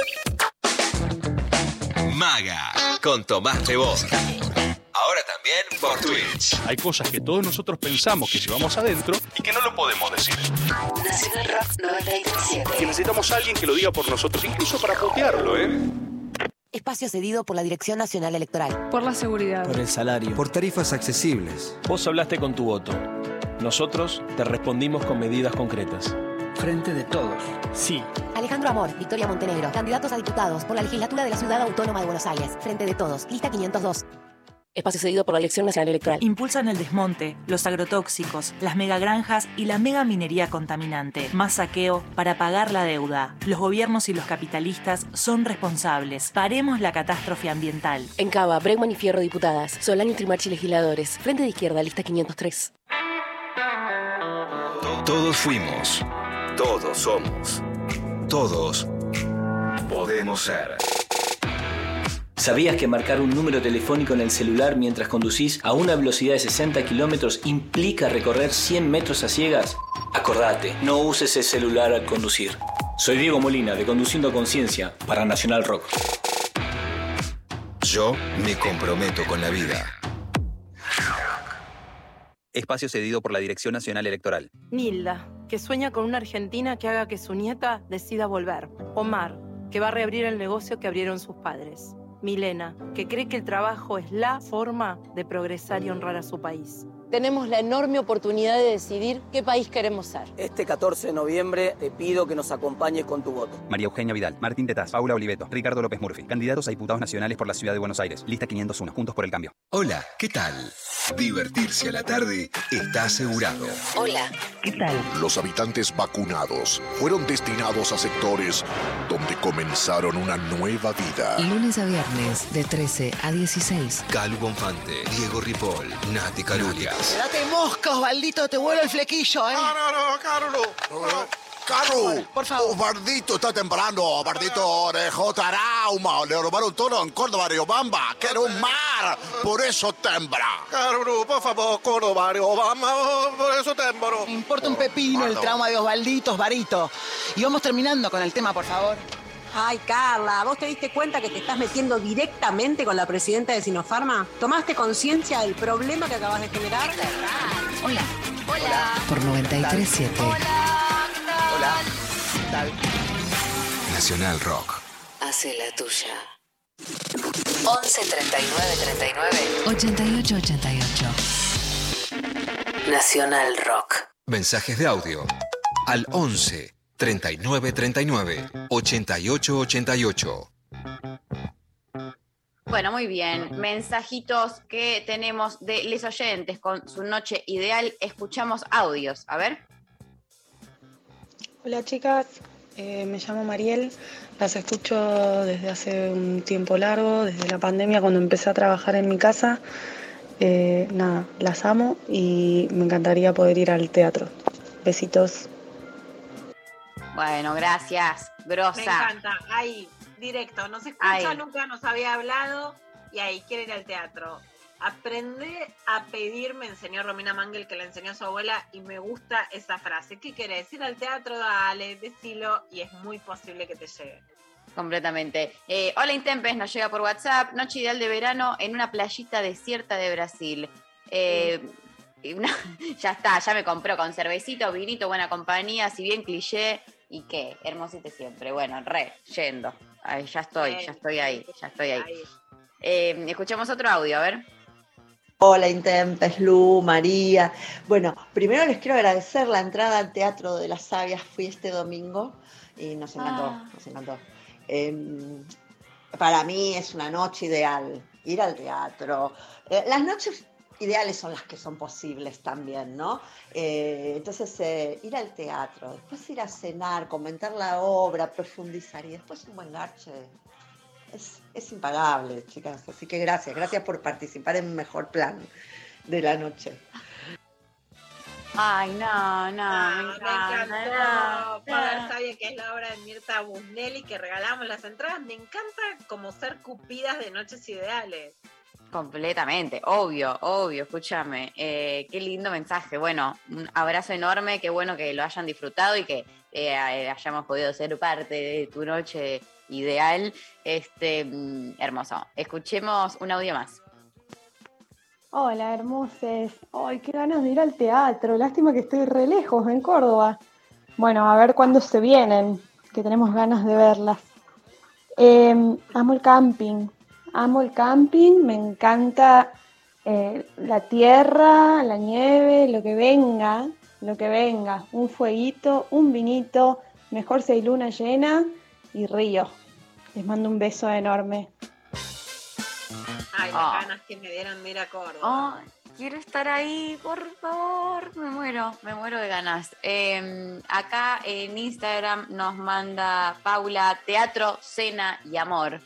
Maga con Tomás Rebos. Ahora también por Twitch.
Hay cosas que todos nosotros pensamos que llevamos adentro y que no lo podemos decir.
Nacional Rock 937.
Que necesitamos a alguien que lo diga por nosotros, incluso para putearlo, ¿eh?
Espacio cedido por la Dirección Nacional Electoral.
Por la seguridad.
Por el salario.
Por tarifas accesibles.
Vos hablaste con tu voto. Nosotros te respondimos con medidas concretas.
Frente de todos.
Sí.
Alejandro Amor, Victoria Montenegro, candidatos a diputados por la legislatura de la Ciudad Autónoma de Buenos Aires. Frente de todos, lista 502. Espacio cedido por la Dirección Nacional Electoral.
Impulsan el desmonte, los agrotóxicos, las megagranjas y la megaminería contaminante. Más saqueo para pagar la deuda. Los gobiernos y los capitalistas son responsables. Paremos la catástrofe ambiental.
En Cava, Bregman y Fierro diputadas. Solano y Trimarchi legisladores. Frente de izquierda, lista 503.
Todos fuimos. Todos somos. Todos podemos ser.
¿Sabías que marcar un número telefónico en el celular mientras conducís a una velocidad de 60 kilómetros implica recorrer 100 metros a ciegas? Acordate, no uses el celular al conducir. Soy Diego Molina, de Conduciendo a Conciencia, para Nacional Rock.
Yo me comprometo con la vida.
Espacio cedido por la Dirección Nacional Electoral.
Nilda, que sueña con una Argentina que haga que su nieta decida volver. Omar, que va a reabrir el negocio que abrieron sus padres. Milena, que cree que el trabajo es la forma de progresar y honrar a su país.
Tenemos la enorme oportunidad de decidir qué país queremos ser.
Este 14 de noviembre te pido que nos acompañes con tu voto.
María Eugenia Vidal, Martín Tetaz, Paula Oliveto, Ricardo López Murphy, candidatos a diputados nacionales por la ciudad de Buenos Aires. Lista 501, Juntos por el Cambio.
Hola, ¿qué tal? Divertirse a la tarde está asegurado.
Hola, ¿qué tal?
Los habitantes vacunados fueron destinados a sectores donde comenzaron una nueva vida.
Lunes a viernes, de 13 a 16.
Calu Bonfante, Diego Ripoll, Nati Carulias.
Date mosca, Osvaldito, te vuelo el flequillo, ¿eh?
No, no, no, Carlos. Caro,
por favor.
Bardito está temprano. Bardito dejó trauma. Le robaron todo en Córdoba, Riobamba, que era un mar. Por eso tembra. Caro, por favor, Córdoba, Riobamba, por eso tembro.
Me importa un pepino el trauma de Osvaldito, Osvarito. Y vamos terminando con el tema, por favor.
Ay, Carla, ¿vos te diste cuenta que te estás metiendo directamente con la presidenta de Sinopharma? ¿Tomaste conciencia del problema que acabas de generar?
Hola. Hola. Por 93.7.
Hola. ¿Qué tal?
Nacional Rock.
Hace la tuya. 11 39 39 88 88. Nacional Rock.
Mensajes de audio al 11 39 39 88 88.
Bueno, muy bien. Mensajitos que tenemos de les oyentes con su noche ideal. Escuchamos audios. A ver.
Hola chicas, Eh, me llamo Mariel, las escucho desde hace un tiempo largo, desde la pandemia cuando empecé a trabajar en mi casa. Eh, nada, las amo y me encantaría poder ir al teatro. Besitos.
Bueno, gracias. Grosa.
Me encanta. Ahí, directo. No se escucha,
Ahí.
nunca nos había hablado y ahí quiere ir al teatro. Aprende a pedir, me enseñó Romina Mangel, que le enseñó a su abuela, y me gusta esa frase. ¿Qué querés? Ir al teatro, dale, decilo, y es muy posible que te llegue.
Completamente. Eh, hola Intempes, nos llega por WhatsApp. Noche ideal de verano en una playita desierta de Brasil. Eh, una- *laughs* ya está, ya me compró con cervecito, vinito, buena compañía, si bien cliché. ¿Y qué? Hermosite siempre. Bueno, re, yendo. Ay, ya estoy, ya estoy ahí, ya estoy ahí. Eh, escuchemos otro audio, a ver.
Hola Intempes, Lu, María. Bueno, primero les quiero agradecer la entrada al Teatro de las Sabias. Fui este domingo y nos encantó,
Ah.
nos encantó. Em, para mí es una noche ideal, ir al teatro. Eh, las noches ideales son las que son posibles también, ¿no? Eh, entonces, eh, ir al teatro, después ir a cenar, comentar la obra, profundizar y después un buen garche. Es, es impagable, chicas. Así que gracias, gracias por participar en mejor plan de la noche.
Ay, no, no, me
Ah, me
encanta.
encantó.
no,
Padre
no.
Sabia, que es la obra de Mirta Busnelli, que regalamos las entradas. Me encanta como ser cupidas de noches ideales.
Completamente, obvio, obvio, escúchame. Eh, qué lindo mensaje. Bueno, un abrazo enorme, qué bueno que lo hayan disfrutado y que eh, eh, hayamos podido ser parte de tu noche ideal. Este, mm, hermoso. Escuchemos un audio más.
Hola, hermoses. Ay, qué ganas de ir al teatro. Lástima que estoy re lejos, en Córdoba. Bueno, a ver cuándo se vienen, que tenemos ganas de verlas. Eh, amo el camping. Amo el camping. Me encanta eh, la tierra, la nieve, lo que venga, lo que venga. Un fueguito, un vinito, mejor si hay luna llena y río. Les mando un beso enorme.
Ay, las
Ah.
ganas que me dieron de ir a Córdoba.
Ay, quiero estar ahí, por favor. Me muero, me muero de ganas. Eh, acá en Instagram nos manda Paula teatro, cena y amor.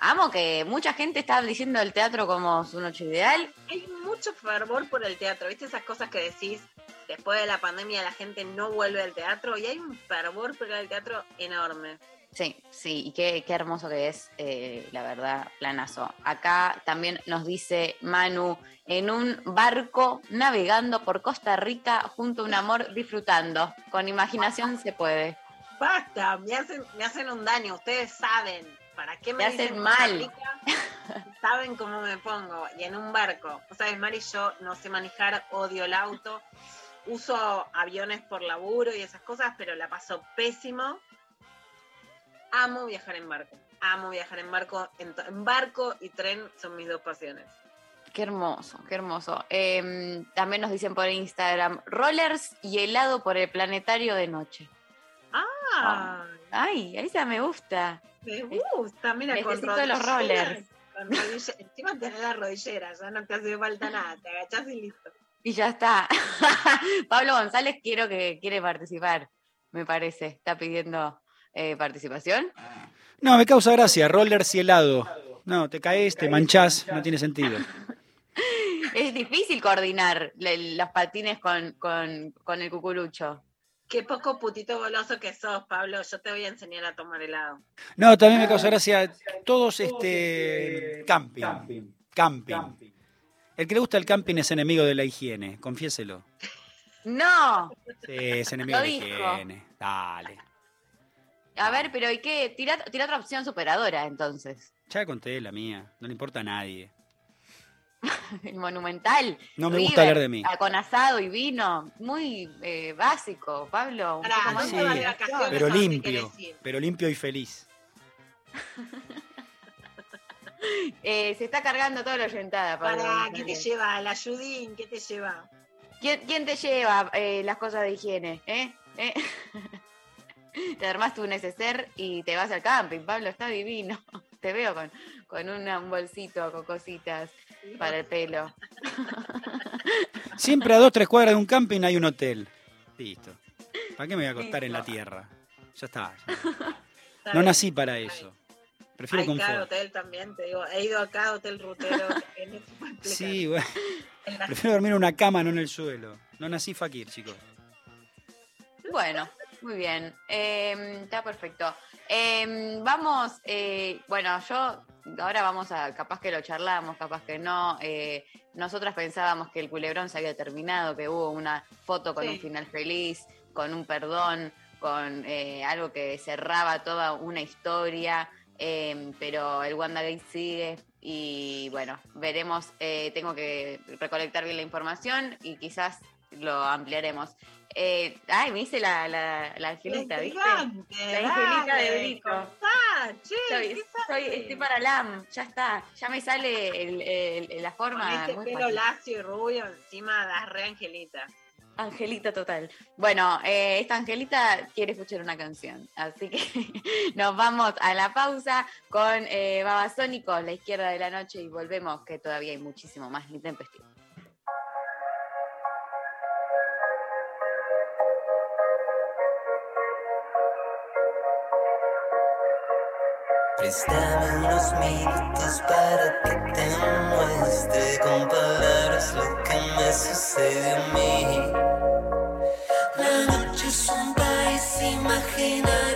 Amo que mucha gente está diciendo el teatro como su noche ideal.
Hay mucho fervor por el teatro, ¿viste esas cosas que decís? Después de la pandemia la gente no vuelve al teatro y hay un fervor por el teatro enorme.
Sí, sí, y qué, qué hermoso que es, eh, la verdad, planazo. Acá también nos dice Manu, en un barco navegando por Costa Rica junto a un amor disfrutando. Con imaginación se puede.
Basta, me hacen, me hacen un daño, ustedes saben. ¿Para qué me,
Me hacen mal. *laughs*
Saben cómo me pongo. Y en un barco. O sabes, Mari, yo no sé manejar, odio el auto. Uso aviones por laburo y esas cosas, pero la paso pésimo. Amo viajar en barco. Amo viajar en barco. En, barco y tren son mis dos pasiones.
Qué hermoso, qué hermoso. Em, también nos dicen por Instagram, rollers y helado por el planetario de noche.
Ah,
Ay, esa me gusta.
Me gusta, mira, con
Necesito los
rodilleras,
rollers.
con Encima tenés las rodilleras, ya no te hace falta nada, te agachás y listo.
Y ya está. *laughs* Pablo González quiero que quiere participar, me parece. Está pidiendo eh, participación.
No, me causa gracia, rollers y helado. No, te caes, te manchás, no tiene sentido. *laughs*
Es difícil coordinar los patines con, con, con el cucurucho.
Qué poco putito goloso que sos, Pablo. Yo te voy a enseñar a tomar helado.
No, también me causa gracia todos este camping. Camping. El que le gusta el camping es enemigo de la higiene, confiéselo.
No.
Sí, es enemigo
Lo
de la higiene. Dale.
A ver, pero ¿y qué? Tira, tira otra opción superadora, entonces.
Ya conté la mía, no le importa a nadie. *laughs*
El monumental.
No me gusta hablar de mí.
Con asado y vino. Muy eh, básico, Pablo. un
Pará,
poco más
¿dónde
Sí,
vas de vacaciones?
pero
¿A dónde
limpio, pero limpio y feliz. *laughs*
Eh, se está cargando toda la oyentada, Pablo.
Para, ¿qué te lleva? ¿La Judín? ¿Qué te lleva?
¿Quién, quién te lleva eh, las cosas de higiene? ¿Eh? ¿Eh? *laughs* te armaste un neceser y te vas al camping, Pablo, está divino. Te veo con, con una- un bolsito con cositas para el pelo.
Siempre a dos, tres cuadras de un camping hay un hotel. Listo. ¿Para qué me voy a acostar en la tierra? Ya está. ya está. No nací para eso. Prefiero
Hay cada
confort.
hotel también, te digo. He ido a cada hotel rutero. *laughs*
Sí, bueno. Prefiero dormir en una cama, no en el suelo. No nací fakir, chicos.
Bueno, muy bien. Eh, está perfecto. Eh, vamos, eh, bueno, yo ahora vamos a, capaz que lo charlamos, capaz que no. eh, nosotras pensábamos que el culebrón se había terminado, que hubo una foto con
Sí.
un final feliz, con un perdón, con eh, algo que cerraba toda una historia, eh, pero el WandaGate sigue y bueno, veremos, eh, tengo que recolectar bien la información y quizás lo ampliaremos. Eh, ay, me hice la, la, la angelita, ¿viste? La angelita
dale,
de Brito.
contá, che,
Soy,
¿qué
soy- estoy para LAM, ya está, ya me sale el- el- la
Con
forma.
este
muy
pelo
fácil.
lacio y rubio, encima das re angelita.
Angelita total. Bueno, eh, esta Angelita quiere escuchar una canción, así que *laughs* nos vamos a la pausa con eh, Babasónicos, La Izquierda de la Noche, y volvemos, que todavía hay muchísimo más intempestivo.
Préstame unos minutos para que te muestre con palabras lo que me sucede a mí. La noche es un país imaginario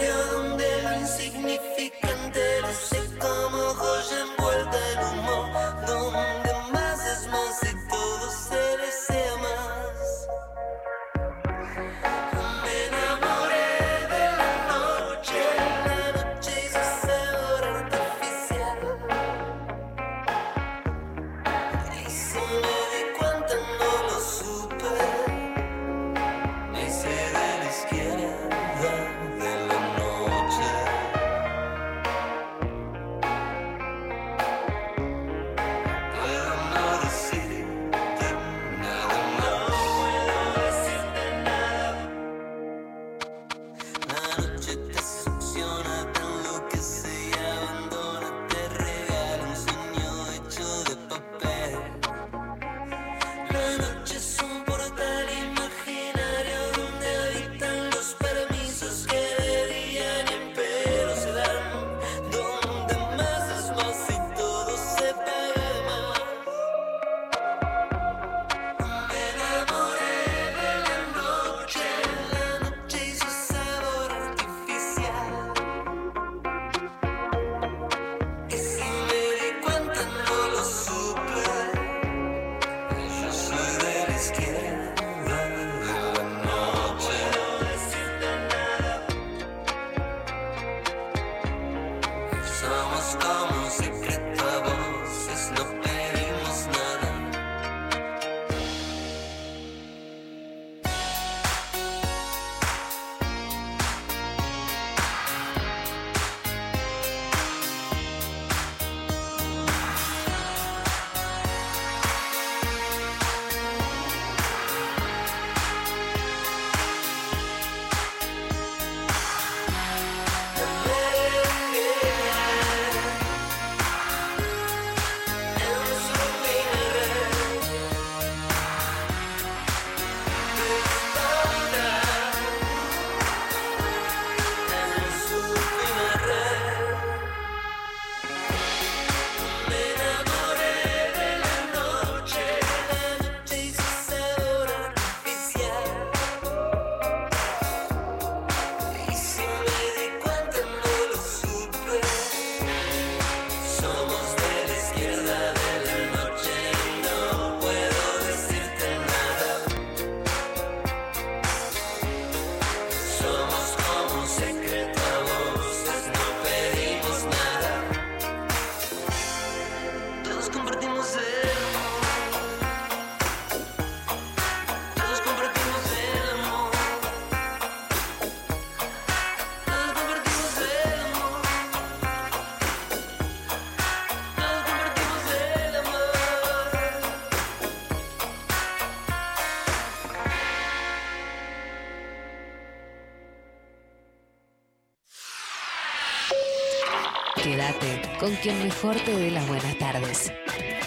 quien mejor te dé las buenas tardes.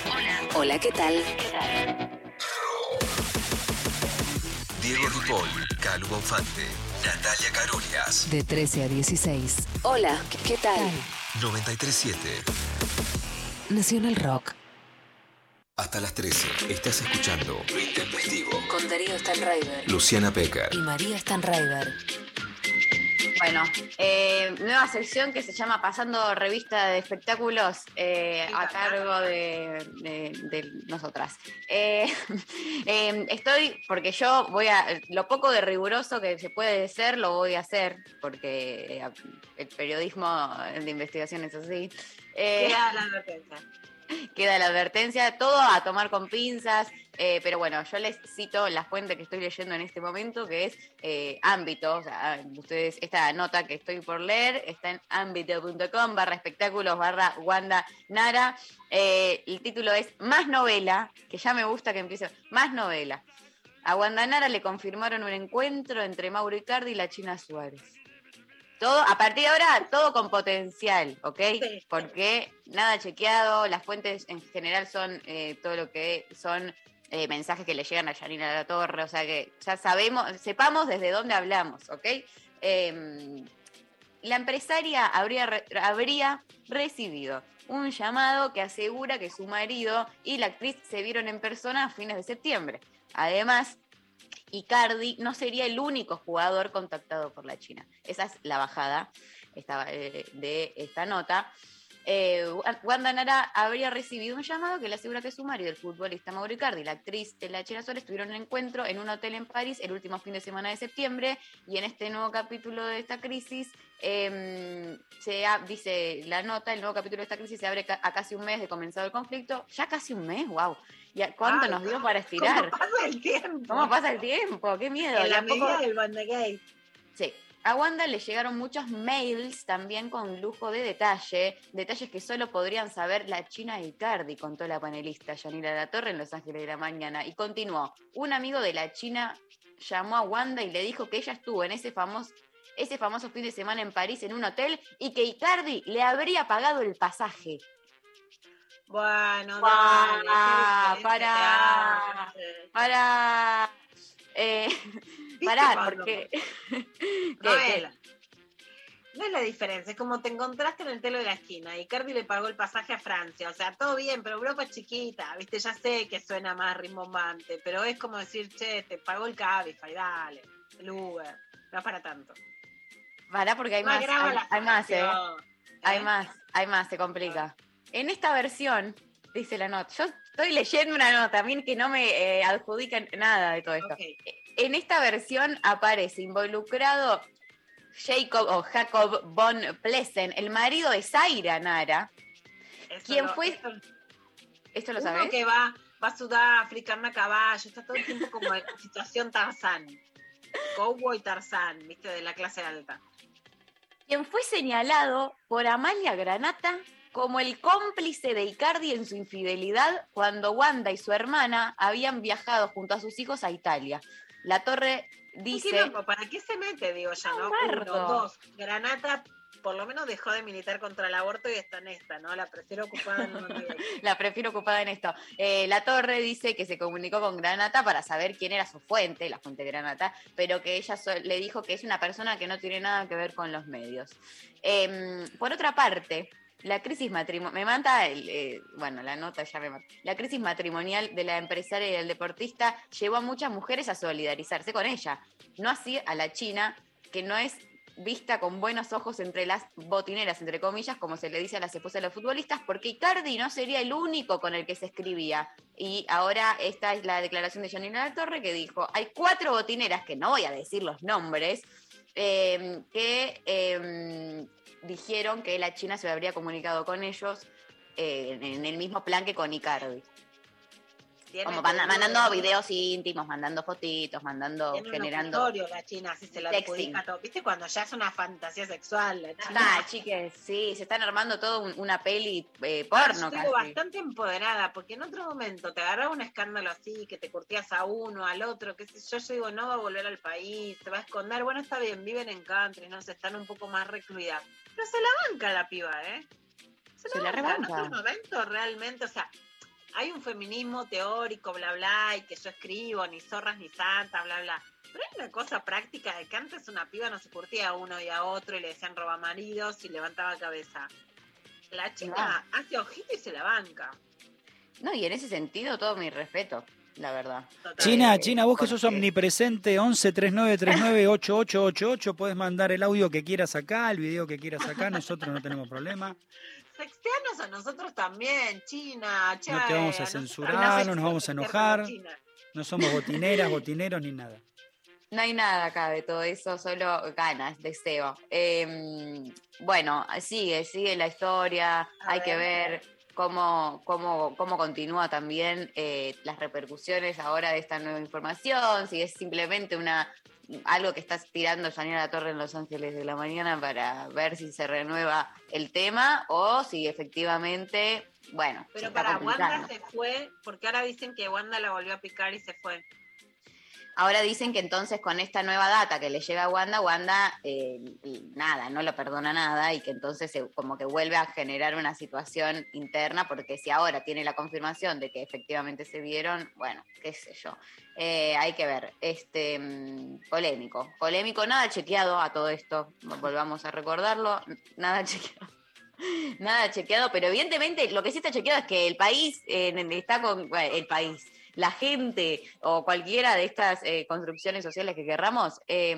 Hola. Hola, ¿qué tal?
Diego Ripoll, Calu Bonfante, Natalia Carolias.
De 13 a 16. Hola, ¿qué tal?
937.
Nacional Rock.
Hasta las 13. Estás escuchando Lo Intempestivo.
Con Darío Stanraiver.
Luciana Pecker.
Y María Stanraiver.
Bueno, eh, nueva sección que se llama Pasando Revista de Espectáculos eh, a cargo de, de- de nosotras. Eh, *laughs* eh, estoy, porque yo voy a, lo poco de riguroso que se puede ser, lo voy a hacer, porque eh, el periodismo de investigación es así. Eh,
Queda la advertencia. *laughs*
queda la advertencia, todo a tomar con pinzas, eh, pero bueno, yo les cito la fuente que estoy leyendo en este momento, que es eh, ámbito, o sea, ah, ustedes, esta nota que estoy por leer está en ámbito.com barra espectáculos barra Wanda Nara, Eh, el título es Más novela, que ya me gusta que empiece, más novela. A Wanda Nara le confirmaron un encuentro entre Mauro Icardi y la China Suárez. Todo, a partir de ahora, todo con potencial, ¿ok? Porque nada chequeado, las fuentes en general son eh, todo lo que son eh, mensajes que le llegan a Janina La Torre, o sea que ya sabemos, sepamos desde dónde hablamos, ¿ok? Em, la empresaria habría, habría recibido un llamado que asegura que su marido y la actriz se vieron en persona a fines de septiembre. Además, Icardi no sería el único jugador contactado por la China. Esa es la bajada eh, de esta nota. Eh, Wanda Nara habría recibido un llamado que le asegura que su marido, el futbolista Mauro Icardi, y la actriz la China Suárez tuvieron un encuentro en un hotel en París el último fin de semana de septiembre y en este nuevo capítulo de esta crisis eh, se ha- dice la nota, el nuevo capítulo de esta crisis se abre ca- a casi un mes de comenzado el conflicto. Ya casi un mes, wow. ¿Y a cuánto nos dio para estirar?
¿Cómo pasa el tiempo?
¿Cómo pasa el tiempo? ¡Qué miedo!
En la
a poco-
medida del Bandagate.
Sí. A Wanda le llegaron muchos mails también con lujo de detalle, detalles que solo podrían saber la China Icardi, contó la panelista Yanira La Torre en Los Ángeles de la Mañana. Y continuó, un amigo de la China llamó a Wanda y le dijo que ella estuvo en ese famoso, ese famoso fin de semana en París en un hotel y que Icardi le habría pagado el pasaje.
Bueno,
para, para, eh,
¿Viste *laughs*
pará, porque...
No
¿Qué,
es, la, no es la diferencia, es como te encontraste en el telo de la esquina y Cardi le pagó el pasaje a Francia, o sea, todo bien, pero Europa es chiquita, viste, ya sé que suena más rimbombante, pero es como decir, che, te pagó el Cabify, dale, el Uber, no es para tanto.
Pará porque hay
No
más, hay, más, ¿eh? Hay más, hay más, se complica. En esta versión, dice la nota, yo estoy leyendo una nota, a mí que no me eh, adjudican nada de todo esto. En esta versión aparece involucrado Jacob o Jacob von Plessen, el marido de Zaira Nara,
Eso
quien
lo-
fue... ¿Esto lo
Uno
sabés?
que va, va a Sudáfrica, anda a caballo, está todo el tiempo como en *laughs* situación Tarzán. Cowboy Tarzán, viste, de la clase alta.
quien fue señalado por Amalia Granata como el cómplice de Icardi en su infidelidad cuando Wanda y su hermana habían viajado junto a sus hijos a Italia. La torre
¿Qué
dice...
¿Para qué se mete? Digo ya, ¿no? Uno, dos. Granata por lo menos dejó de militar contra el aborto y está en esta, ¿no? La prefiero ocupada en. *laughs*
La prefiero ocupada en esto. Eh, la Torre dice que se comunicó con Granata para saber quién era su fuente, la fuente Granata, pero que ella so- le dijo que es una persona que no tiene nada que ver con los medios. Em, por otra parte, la crisis matrimonial, me mata, el, eh, bueno, la nota ya me mata. La crisis matrimonial de la empresaria y del deportista llevó a muchas mujeres a solidarizarse con ella, no así a la China, que no es vista con buenos ojos entre las botineras, entre comillas, como se le dice a las esposas de los futbolistas, porque Icardi no sería el único con el que se escribía. Y ahora esta es la declaración de Janina La Torre que dijo, hay cuatro botineras, que no voy a decir los nombres, eh, que eh, dijeron que la China se habría comunicado con ellos eh, en el mismo plan que con Icardi. Como manda- mandando videos íntimos, mandando fotitos, mandando,
Tiene
generando...
la China, así se adjudica todo. ¿Viste cuando ya es una fantasía sexual la China?
Ah, chiques, sí, se están armando todo un- una peli eh,
Ah,
porno
yo
casi.
estuvo bastante empoderada, porque en otro momento te agarraba un escándalo así, que te curtías a uno, al otro, qué sé yo, yo digo, no va a volver al país, se va a esconder, bueno, está bien, viven en country, no sé, están un poco más recluidas. Pero se la banca la piba, ¿eh?
Se la
banca,
rebanca.
En este momento realmente, o sea, hay un feminismo teórico, bla, bla, y que yo escribo, ni zorras ni santas, bla, bla. Pero hay una cosa práctica de que antes una piba no se curtía a uno y a otro y le decían roba maridos y levantaba cabeza. La chica hace ojito y se la banca.
No, y en ese sentido todo mi respeto, la verdad.
China, China, vos que sos omnipresente, 11 3939 8888, puedes mandar el audio que quieras acá, el video que quieras acá, nosotros no tenemos problema. *laughs*
Sexteanos a nosotros también, China, che,
No te vamos a censurar, no nos vamos a enojar,
China.
no somos botineras, botineros ni nada.
No hay nada acá de todo eso, solo ganas, deseo. Eh, bueno, sigue, sigue la historia, hay que ver cómo, cómo, cómo continúa también eh, las repercusiones ahora de esta nueva información, si es simplemente una algo que está tirando Janina La Torre en Los Ángeles de la mañana para ver si se renueva el tema o si efectivamente, bueno,
Pero para Wanda se fue, porque ahora dicen que Wanda la volvió a picar y se fue.
Ahora dicen que entonces con esta nueva data que le llega a Wanda, Wanda eh, nada, no lo perdona nada y que entonces se- como que vuelve a generar una situación interna, porque si ahora tiene la confirmación de que efectivamente se vieron, bueno, qué sé yo. Eh, hay que ver, este mm, polémico, polémico, nada chequeado a todo esto, volvamos a recordarlo, nada *laughs* chequeado. Nada chequeado, pero evidentemente lo que sí está chequeado es que el país eh, está con el país, la gente o cualquiera de estas eh, construcciones sociales que querramos eh,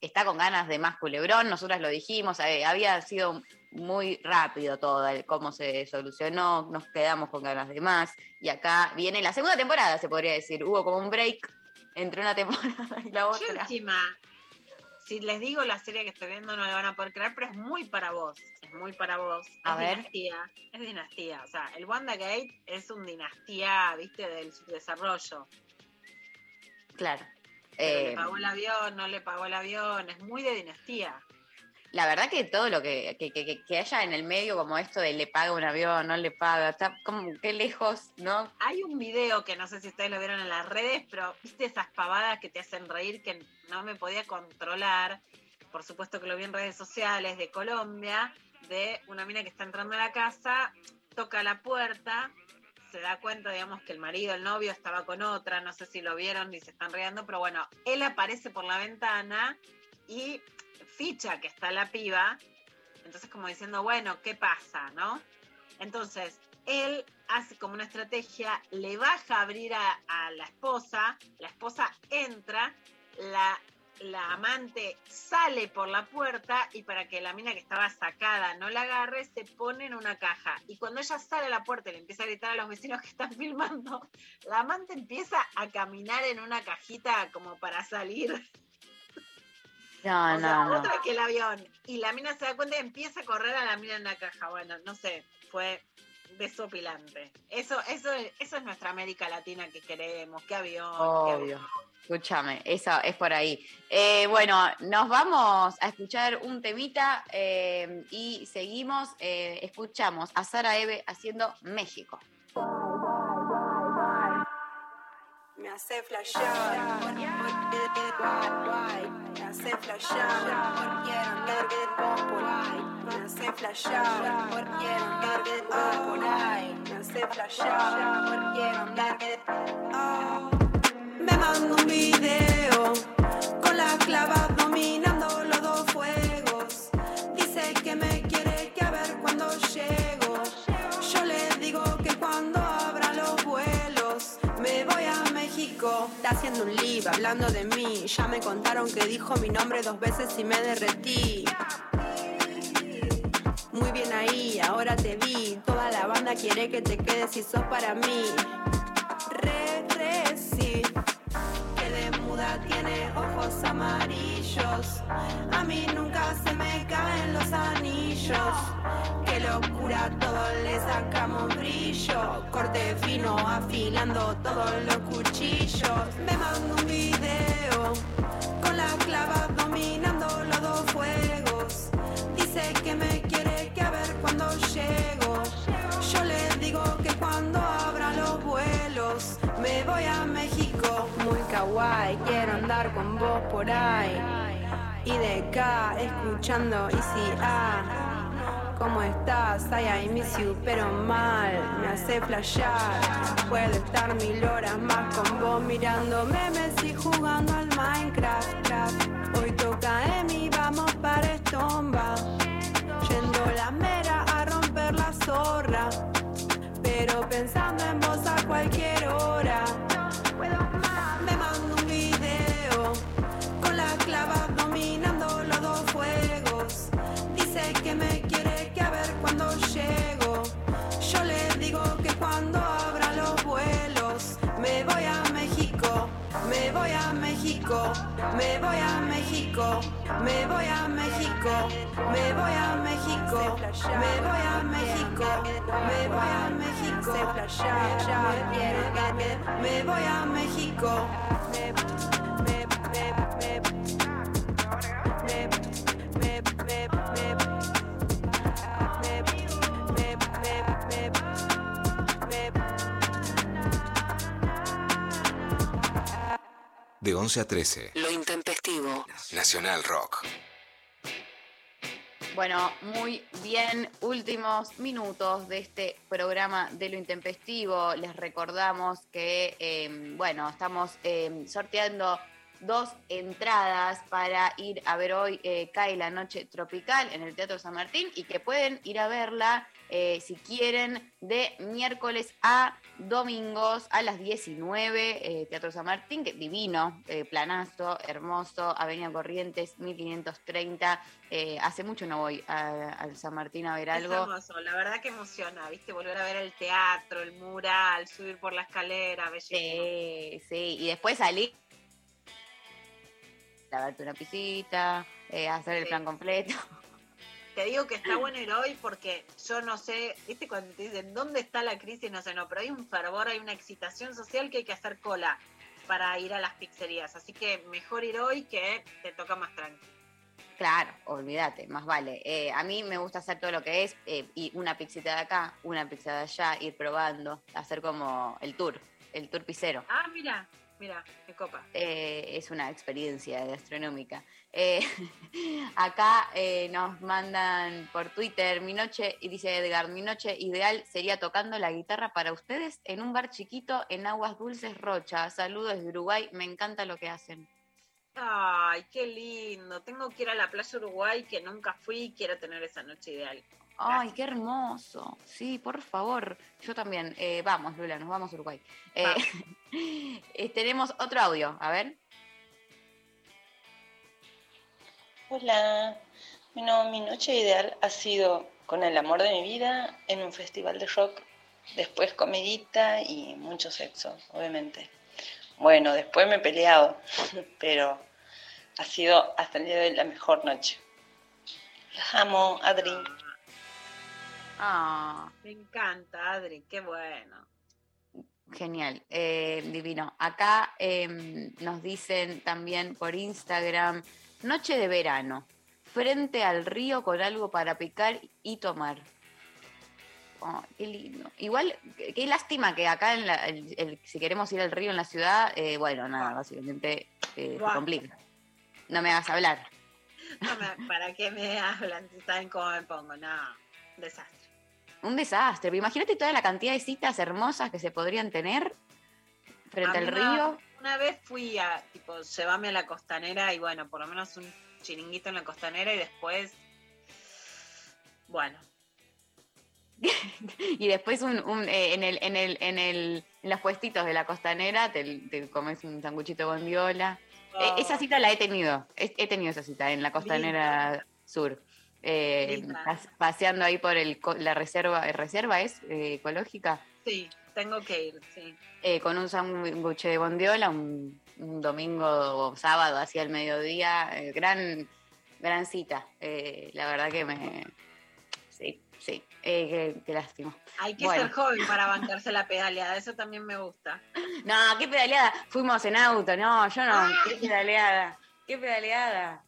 está con ganas de más culebrón. Nosotras lo dijimos, eh, había sido muy rápido todo el cómo se solucionó, nos quedamos con ganas de más. Y acá viene la segunda temporada, se podría decir. Hubo como un break entre una *laughs* temporada y la
Yo
otra.
encima, si les digo la serie que estoy viendo no la van a poder creer, pero es muy para vos, es muy para vos.
A
es
ver.
dinastía, es dinastía. O sea, el WandaGate es un dinastía, viste, del subdesarrollo.
Claro. Eh,
le pagó el avión, no le pagó el avión, es muy de dinastía.
La verdad que todo lo que, que, haya en el medio, como esto de le paga un avión, no le paga, está como que lejos, ¿no?
Hay un video que no sé si ustedes lo vieron en las redes, pero viste esas pavadas que te hacen reír que no me podía controlar. Por supuesto que lo vi en redes sociales de Colombia, de una mina que está entrando a la casa, toca la puerta, se da cuenta, digamos, que el marido, el novio, estaba con otra, no sé si lo vieron ni se están riendo, pero bueno, él aparece por la ventana y ficha que está la piba, entonces como diciendo, bueno, ¿qué pasa, no? Entonces, él hace como una estrategia, le baja a abrir a, la esposa, la esposa entra, la, la amante sale por la puerta y para que la mina que estaba sacada no la agarre, se pone en una caja. Y cuando ella sale a la puerta y le empieza a gritar a los vecinos que están *laughs* filmando, la amante empieza a caminar en una cajita como para salir.
No,
O sea,
no, no.
otra que el avión. Y la mina se da cuenta y empieza a correr a la mina en la caja. Bueno, no sé, fue desopilante. Eso, eso, eso es nuestra América Latina que queremos. ¿Qué avión? qué avión.
Escúchame, eso es por ahí. Eh, bueno, nos vamos a escuchar un temita eh, y seguimos, eh, escuchamos a Sara Eve haciendo México.
Hace flashear, me mando un video con la clava dominando Está haciendo un live hablando de mí. Ya me contaron que dijo mi nombre dos veces y me derretí. Muy bien ahí, ahora te vi. Toda la banda quiere que te quedes y sos para mí. Que de muda tiene ojos amarillos. A mí nunca se me caen los anillos. Qué locura, todo le sacamos brillo. Corte fino, afilando todos los cuchillos. Me mando un video con la clava dominando los dos fuegos. Dice que me Muy kawaii, quiero andar con vos por ahí. Y de acá escuchando Easy A. ¿Cómo estás? Ay, I miss you, pero mal, me hace flashear. Puedo estar mil horas más con vos mirando memes y jugando al Minecraft. craft. Hoy toca México, me voy a México, me voy a México, me voy a México, me voy a México, me voy a México, me voy a México.
De 11 a 13.
Lo intempestivo.
Nacional Rock.
Bueno, muy bien. Últimos minutos de este programa de lo intempestivo. Les recordamos que, eh, bueno, estamos eh, sorteando dos entradas para ir a ver hoy eh, Cae la Noche Tropical en el Teatro San Martín y que pueden ir a verla eh, si quieren de miércoles a domingos a las 19, eh, Teatro San Martín, que divino, eh, planazo, hermoso, Avenida Corrientes 1530. Eh, hace mucho no voy al San Martín a ver
Es
algo.
hermoso, la verdad que emociona, ¿viste? Volver a ver el teatro, el mural, subir por la escalera, bellísimo.
Sí, sí, y después salir, lavarte una pisita, eh, hacer el plan completo.
Te digo que está *clears throat* bueno ir hoy porque yo no sé, ¿viste? Cuando te dicen, ¿dónde está la crisis? No sé, no, pero hay un fervor, hay una excitación social que hay que hacer cola para ir a las pizzerías. Así que mejor ir hoy que te toca más tranquilo.
Claro, olvídate, más vale. Eh, a mí me gusta hacer todo lo que es eh, y una pizzita de acá, una pizza de allá, ir probando, hacer como el tour, el tour pizzero.
Ah, mira, mira, qué copa.
Eh, es una experiencia gastronómica. Eh, *laughs* acá eh, nos mandan por Twitter, mi noche, y dice Edgar, mi noche ideal sería tocando la guitarra para ustedes en un bar chiquito en Aguas Dulces Rocha. Saludos desde Uruguay, me encanta lo que hacen.
Ay, qué lindo. Tengo que ir a la playa Uruguay que nunca fui y quiero tener esa noche ideal.
Ay, qué hermoso. Sí, por favor. Yo también. Eh, vamos, Lula, nos vamos a Uruguay. *laughs* Tenemos otro audio, a ver.
Hola, bueno, mi noche ideal ha sido con el amor de mi vida en un festival de rock, después comidita y mucho sexo, obviamente. Bueno, después me he peleado, *laughs* pero ha sido hasta el día de hoy la mejor noche. Las amo, Adri.
Ah,
Me encanta, Adri, qué bueno.
genial, eh, divino. Acá em, nos dicen también por Instagram, noche de verano, frente al río con algo para picar y tomar. Oh, qué lindo. Igual, qué qué lástima que acá, en la- el- el- si queremos ir al río en la ciudad, eh, bueno, nada, básicamente eh, se complica. No me hagas hablar.
No me- ¿Para qué me hablan? Saben cómo me pongo. No, desastre.
Un desastre. Imagínate toda la cantidad de citas hermosas que se podrían tener frente al río.
Una vez fui a, tipo, llévame a la costanera y bueno, por lo menos un chiringuito en la costanera y después, bueno, *laughs*
Y después un, un, eh, en, el, en, el, en, el, en los puestitos de la costanera te, te comes un sanguchito de bondiola. Eh, esa cita la he tenido. He, he tenido esa cita en la costanera sur. Eh, paseando ahí por el, la reserva. ¿Reserva es eh, ecológica?
sí, tengo que ir, sí.
Eh, con un sándwich de bondiola, un, un domingo o sábado hacia el mediodía. eh, gran, gran cita. Eh, la verdad que me. Sí, sí. Eh, qué, qué lástima.
Hay que
Bueno.
ser joven para bancarse la pedaleada, eso también me gusta. *laughs*
No, qué pedaleada. Fuimos en auto, no, yo no.
Ah.
Qué pedaleada. Qué pedaleada.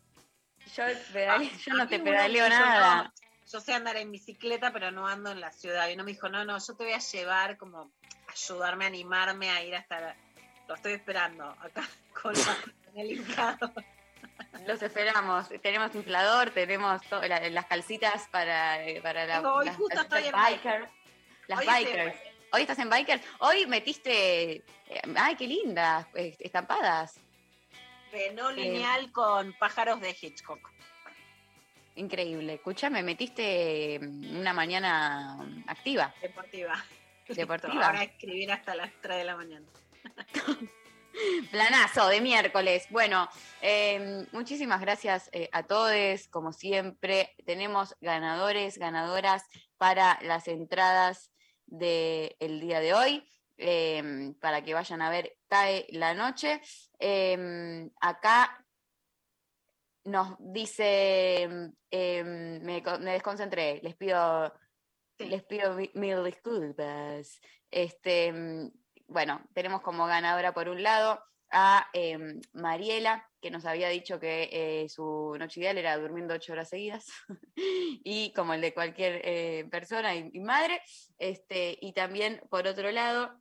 Yo, pedale- yo no te pedaleo nada.
"No, yo sé andar en bicicleta, pero no ando en la ciudad. Y uno me dijo, no, no, yo te voy a llevar como ayudarme animarme a ir hasta la- Lo estoy esperando acá *laughs* con, el hincado.
Los esperamos. Tenemos inflador, tenemos to- la- las calcitas para, eh, para la,
Tengo hoy
las
justo estoy en
biker. Las
Hoy
bikers.
biker.
Hoy estás en biker. Hoy metiste. eh, ay, qué lindas. eh, estampadas.
De no
Eh,
lineal con pájaros de Hitchcock.
Increíble. Escúchame, metiste mm, una mañana activa.
Deportiva.
Deportiva.
Ahora escribir hasta las 3 de la mañana. *laughs*
Planazo de miércoles. Bueno, eh, muchísimas gracias eh, a todos. Como siempre, tenemos ganadores, ganadoras para las entradas del día de hoy. eh, para que vayan a ver Cae la Noche. Eh, acá nos dice, eh, me, co- me desconcentré, les pido, les pido mi- mil disculpas. Este, mm, bueno, tenemos como ganadora por un lado a eh, Mariela, que nos había dicho que eh, su noche ideal era durmiendo ocho horas seguidas, *laughs* y como el de cualquier eh, persona y, y madre. Este, y también, por otro lado,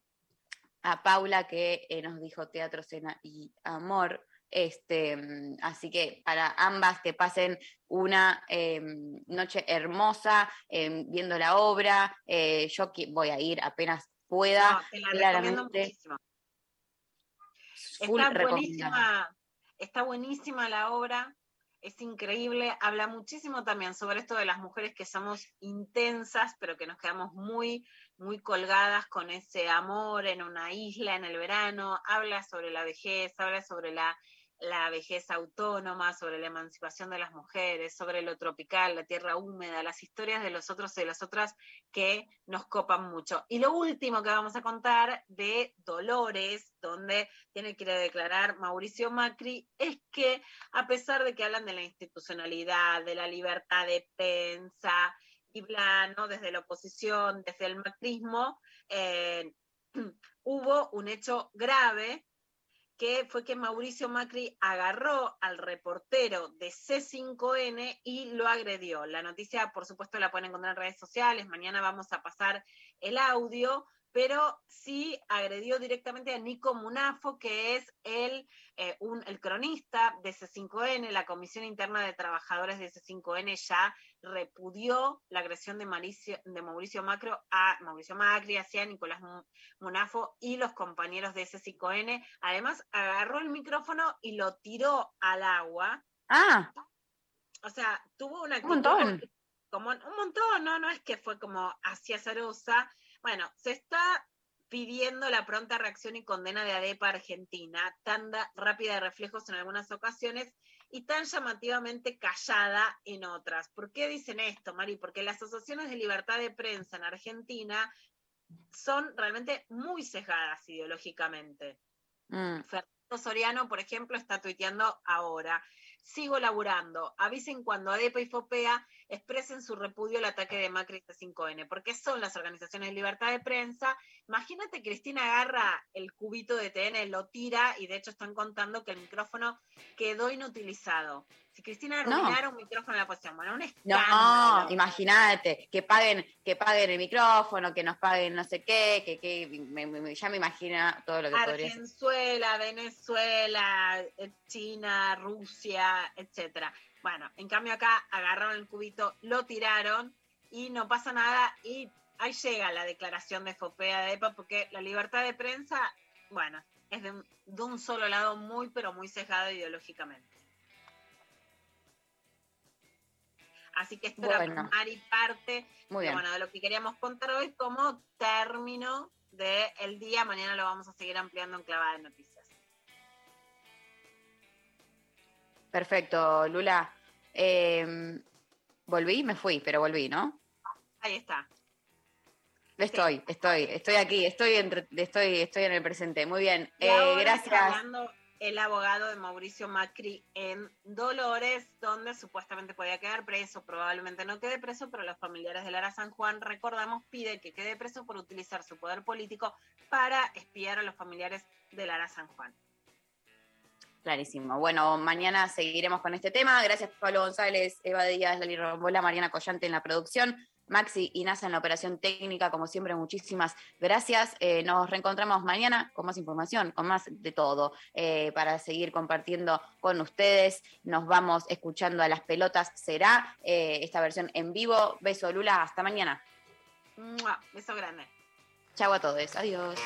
a Paula, que eh, nos dijo teatro, cena y amor. Este, mm, así que para ambas que pasen una eh, noche hermosa eh, viendo la obra. Eh, yo voy a ir apenas pueda.
No, te la recomiendo
claramente.
Está buenísima, está buenísima la obra, es increíble, habla muchísimo también sobre esto de las mujeres que somos intensas, pero que nos quedamos muy, muy colgadas con ese amor en una isla en el verano, habla sobre la vejez, habla sobre la, la vejez autónoma, sobre la emancipación de las mujeres, sobre lo tropical, la tierra húmeda, las historias de los otros y de las otras que nos copan mucho. Y lo último que vamos a contar de Dolores, donde tiene que declarar Mauricio Macri, es que a pesar de que hablan de la institucionalidad, de la libertad de prensa y bla, ¿no? desde la oposición, desde el macrismo, eh, *clears throat* hubo un hecho grave que fue que Mauricio Macri agarró al reportero de C5N y lo agredió. La noticia, por supuesto, la pueden encontrar en redes sociales. Mañana vamos a pasar el audio, pero sí agredió directamente a Nico Munafo, que es el, eh, el cronista de C5N. La Comisión Interna de Trabajadores de C5N ya repudió la agresión de, Mauricio, de Mauricio Macro a Mauricio Macri, hacia Nicolás Munafo y los compañeros de S5N. Además, agarró el micrófono y lo tiró al agua.
Ah,
O sea, tuvo una
Un montón.
Como un montón, no, no es que fue como hacia Zarosa. Bueno, se está pidiendo la pronta reacción y condena de ADEPA Argentina, tan da- rápida de reflejos en algunas ocasiones y tan llamativamente callada en otras. ¿Por qué dicen esto, Mari? Porque las asociaciones de libertad de prensa en Argentina son realmente muy sesgadas ideológicamente.
mm,
Fernando Soriano, por ejemplo, está tuiteando ahora. Sigo laburando. Avisen cuando ADEPA y FOPEA expresen su repudio al ataque de Macri y C5N, porque son las organizaciones de libertad de prensa. Imagínate, Cristina agarra el cubito de TN, lo tira y de hecho están contando que el micrófono quedó inutilizado. Si Cristina
No.
arruinara un micrófono en la posición, bueno, un
No,
escándalo.
imagínate, que paguen, que paguen el micrófono, que nos paguen no sé qué, que, que me- me- ya me imagina todo lo que podría ser.
Argenzuela, Venezuela, eh, China, Rusia, etcétera. Bueno, en cambio acá agarraron el cubito, lo tiraron y no pasa nada y ahí llega la declaración de Fopea de EPA porque la libertad de prensa, bueno, es de un, de un solo lado muy pero muy sesgado ideológicamente. Así que esto era
Bueno.
Mari parte
Muy
de,
bien.
bueno, de lo que queríamos contar hoy como término del día. Mañana lo vamos a seguir ampliando en clavada de noticias.
Perfecto, Lula. Eh, volví, me fui, pero volví, ¿no?
Ahí está.
Estoy, estoy, estoy aquí, estoy, entre- estoy, estoy en el presente. Muy bien,
Y
eh, gracias.
El abogado de Mauricio Macri en Dolores, donde supuestamente podía quedar preso, probablemente no quede preso, pero los familiares de Lara San Juan, recordamos, pide que quede preso por utilizar su poder político para espiar a los familiares de Lara San Juan.
Clarísimo. Bueno, mañana seguiremos con este tema. Gracias, Pablo González, Eva Díaz, Lali Rombola, Mariana Collante en la producción. Maxi y NASA en la operación técnica. Como siempre, muchísimas gracias. Eh, nos reencontramos mañana con más información, con más de todo, eh, para seguir compartiendo con ustedes. Nos vamos escuchando a las pelotas. Será eh, esta versión en vivo. Beso, Lula. Hasta mañana.
Mua, Beso grande.
Chau a todos. Adiós.